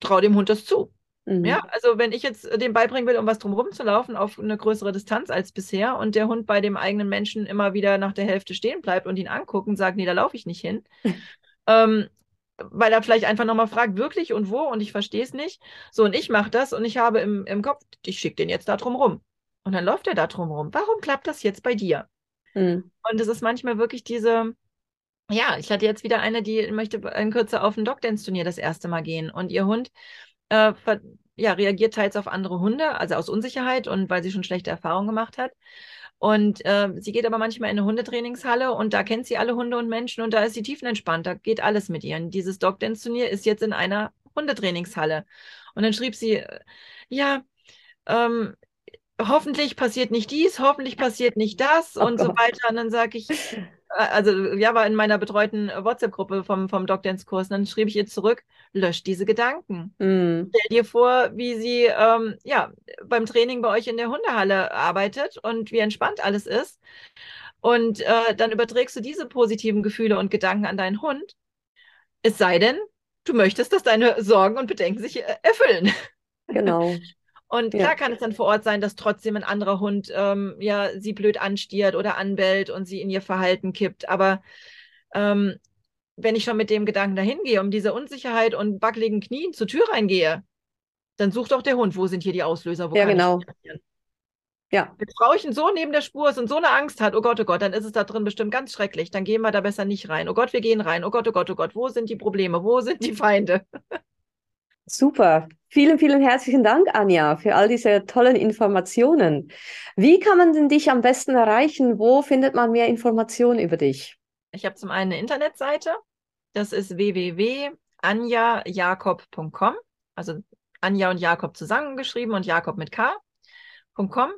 traue dem Hund das zu. Mhm. Ja, also wenn ich jetzt dem beibringen will, um was drumherum zu laufen auf eine größere Distanz als bisher und der Hund bei dem eigenen Menschen immer wieder nach der Hälfte stehen bleibt und ihn anguckt und sagt, nee, da laufe ich nicht hin, ähm, weil er vielleicht einfach nochmal fragt, wirklich und wo und ich verstehe es nicht. So, und ich mache das und ich habe im, im Kopf, ich schicke den jetzt da drum rum. Und dann läuft er da drum rum. Warum klappt das jetzt bei dir? Mhm. Und es ist manchmal wirklich diese, ja, ich hatte jetzt wieder eine, die möchte in Kürze auf ein Dogdance-Turnier das erste Mal gehen. Und ihr Hund äh, ja, reagiert teils auf andere Hunde, also aus Unsicherheit und weil sie schon schlechte Erfahrungen gemacht hat. Und äh, sie geht aber manchmal in eine Hundetrainingshalle und da kennt sie alle Hunde und Menschen und da ist sie tiefenentspannt, da geht alles mit ihr. Und dieses Dogdance-Turnier ist jetzt in einer Hundetrainingshalle. Und dann schrieb sie, ja, ähm, hoffentlich passiert nicht dies, hoffentlich passiert nicht das oh und Gott. so weiter. Und dann sage ich, äh, also ja, war in meiner betreuten WhatsApp-Gruppe vom, vom Dog-Dance-Kurs, dann schrieb ich ihr zurück, lösch diese Gedanken. Mm. Stell dir vor, wie sie ähm, ja, beim Training bei euch in der Hundehalle arbeitet und wie entspannt alles ist. Und äh, dann überträgst du diese positiven Gefühle und Gedanken an deinen Hund. Es sei denn, du möchtest, dass deine Sorgen und Bedenken sich äh, erfüllen. Genau. Und klar ja. kann es dann vor Ort sein, dass trotzdem ein anderer Hund ähm, ja sie blöd anstiert oder anbellt und sie in ihr Verhalten kippt. Aber ähm, wenn ich schon mit dem Gedanken dahin gehe, um diese Unsicherheit und wackeligen Knien zur Tür reingehe, dann sucht doch der Hund, wo sind hier die Auslöser? Wo ja, genau. Ja. Wenn Frauchen so neben der Spur ist und so eine Angst hat, oh Gott, oh Gott, dann ist es da drin bestimmt ganz schrecklich. Dann gehen wir da besser nicht rein. Oh Gott, wir gehen rein. Oh Gott, oh Gott, oh Gott, wo sind die Probleme? Wo sind die Feinde? Super. Vielen, vielen herzlichen Dank, Anja, für all diese tollen Informationen. Wie kann man denn dich am besten erreichen? Wo findet man mehr Informationen über dich? Ich habe zum einen eine Internetseite. Das ist www.anjajakob.com. Also Anja und Jakob zusammengeschrieben und Jakob mit K.com.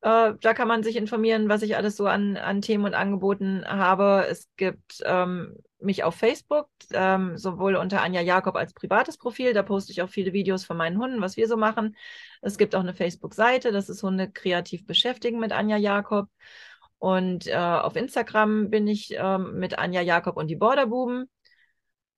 Äh, da kann man sich informieren, was ich alles so an, an Themen und Angeboten habe. Es gibt ähm, mich auf Facebook, ähm, sowohl unter Anja Jakob als privates Profil. Da poste ich auch viele Videos von meinen Hunden, was wir so machen. Es gibt auch eine Facebook-Seite, das ist Hunde kreativ beschäftigen mit Anja Jakob. Und äh, auf Instagram bin ich äh, mit Anja Jakob und die Borderbuben.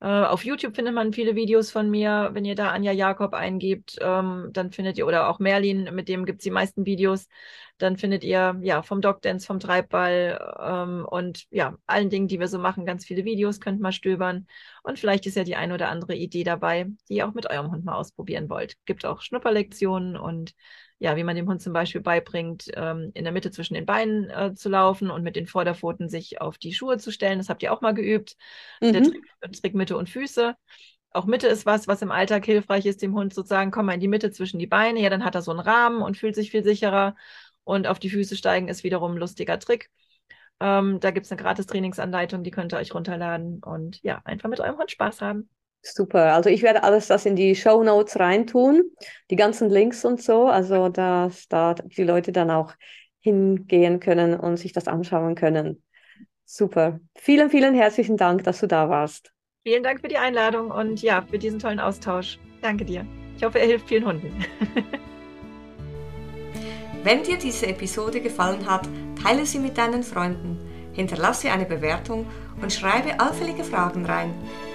Äh, auf YouTube findet man viele Videos von mir. Wenn ihr da Anja Jakob eingebt, ähm, dann findet ihr, oder auch Merlin, mit dem gibt es die meisten Videos, dann findet ihr ja vom Dogdance, vom Treibball ähm, und ja, allen Dingen, die wir so machen, ganz viele Videos, könnt mal stöbern. Und vielleicht ist ja die ein oder andere Idee dabei, die ihr auch mit eurem Hund mal ausprobieren wollt. Gibt auch Schnupperlektionen und ja, wie man dem Hund zum Beispiel beibringt, ähm, in der Mitte zwischen den Beinen äh, zu laufen und mit den Vorderpfoten sich auf die Schuhe zu stellen. Das habt ihr auch mal geübt. Mhm. Der Trick, Trick Mitte und Füße. Auch Mitte ist was, was im Alltag hilfreich ist, dem Hund sozusagen, komm mal in die Mitte zwischen die Beine. Ja, dann hat er so einen Rahmen und fühlt sich viel sicherer. Und auf die Füße steigen ist wiederum ein lustiger Trick. Ähm, da gibt es eine gratis Trainingsanleitung, die könnt ihr euch runterladen und ja, einfach mit eurem Hund Spaß haben. Super. Also ich werde alles das in die Show Notes reintun, die ganzen Links und so, also dass da die Leute dann auch hingehen können und sich das anschauen können. Super. Vielen, vielen herzlichen Dank, dass du da warst. Vielen Dank für die Einladung und ja, für diesen tollen Austausch. Danke dir. Ich hoffe, er hilft vielen Hunden. Wenn dir diese Episode gefallen hat, teile sie mit deinen Freunden, hinterlasse eine Bewertung und schreibe allfällige Fragen rein.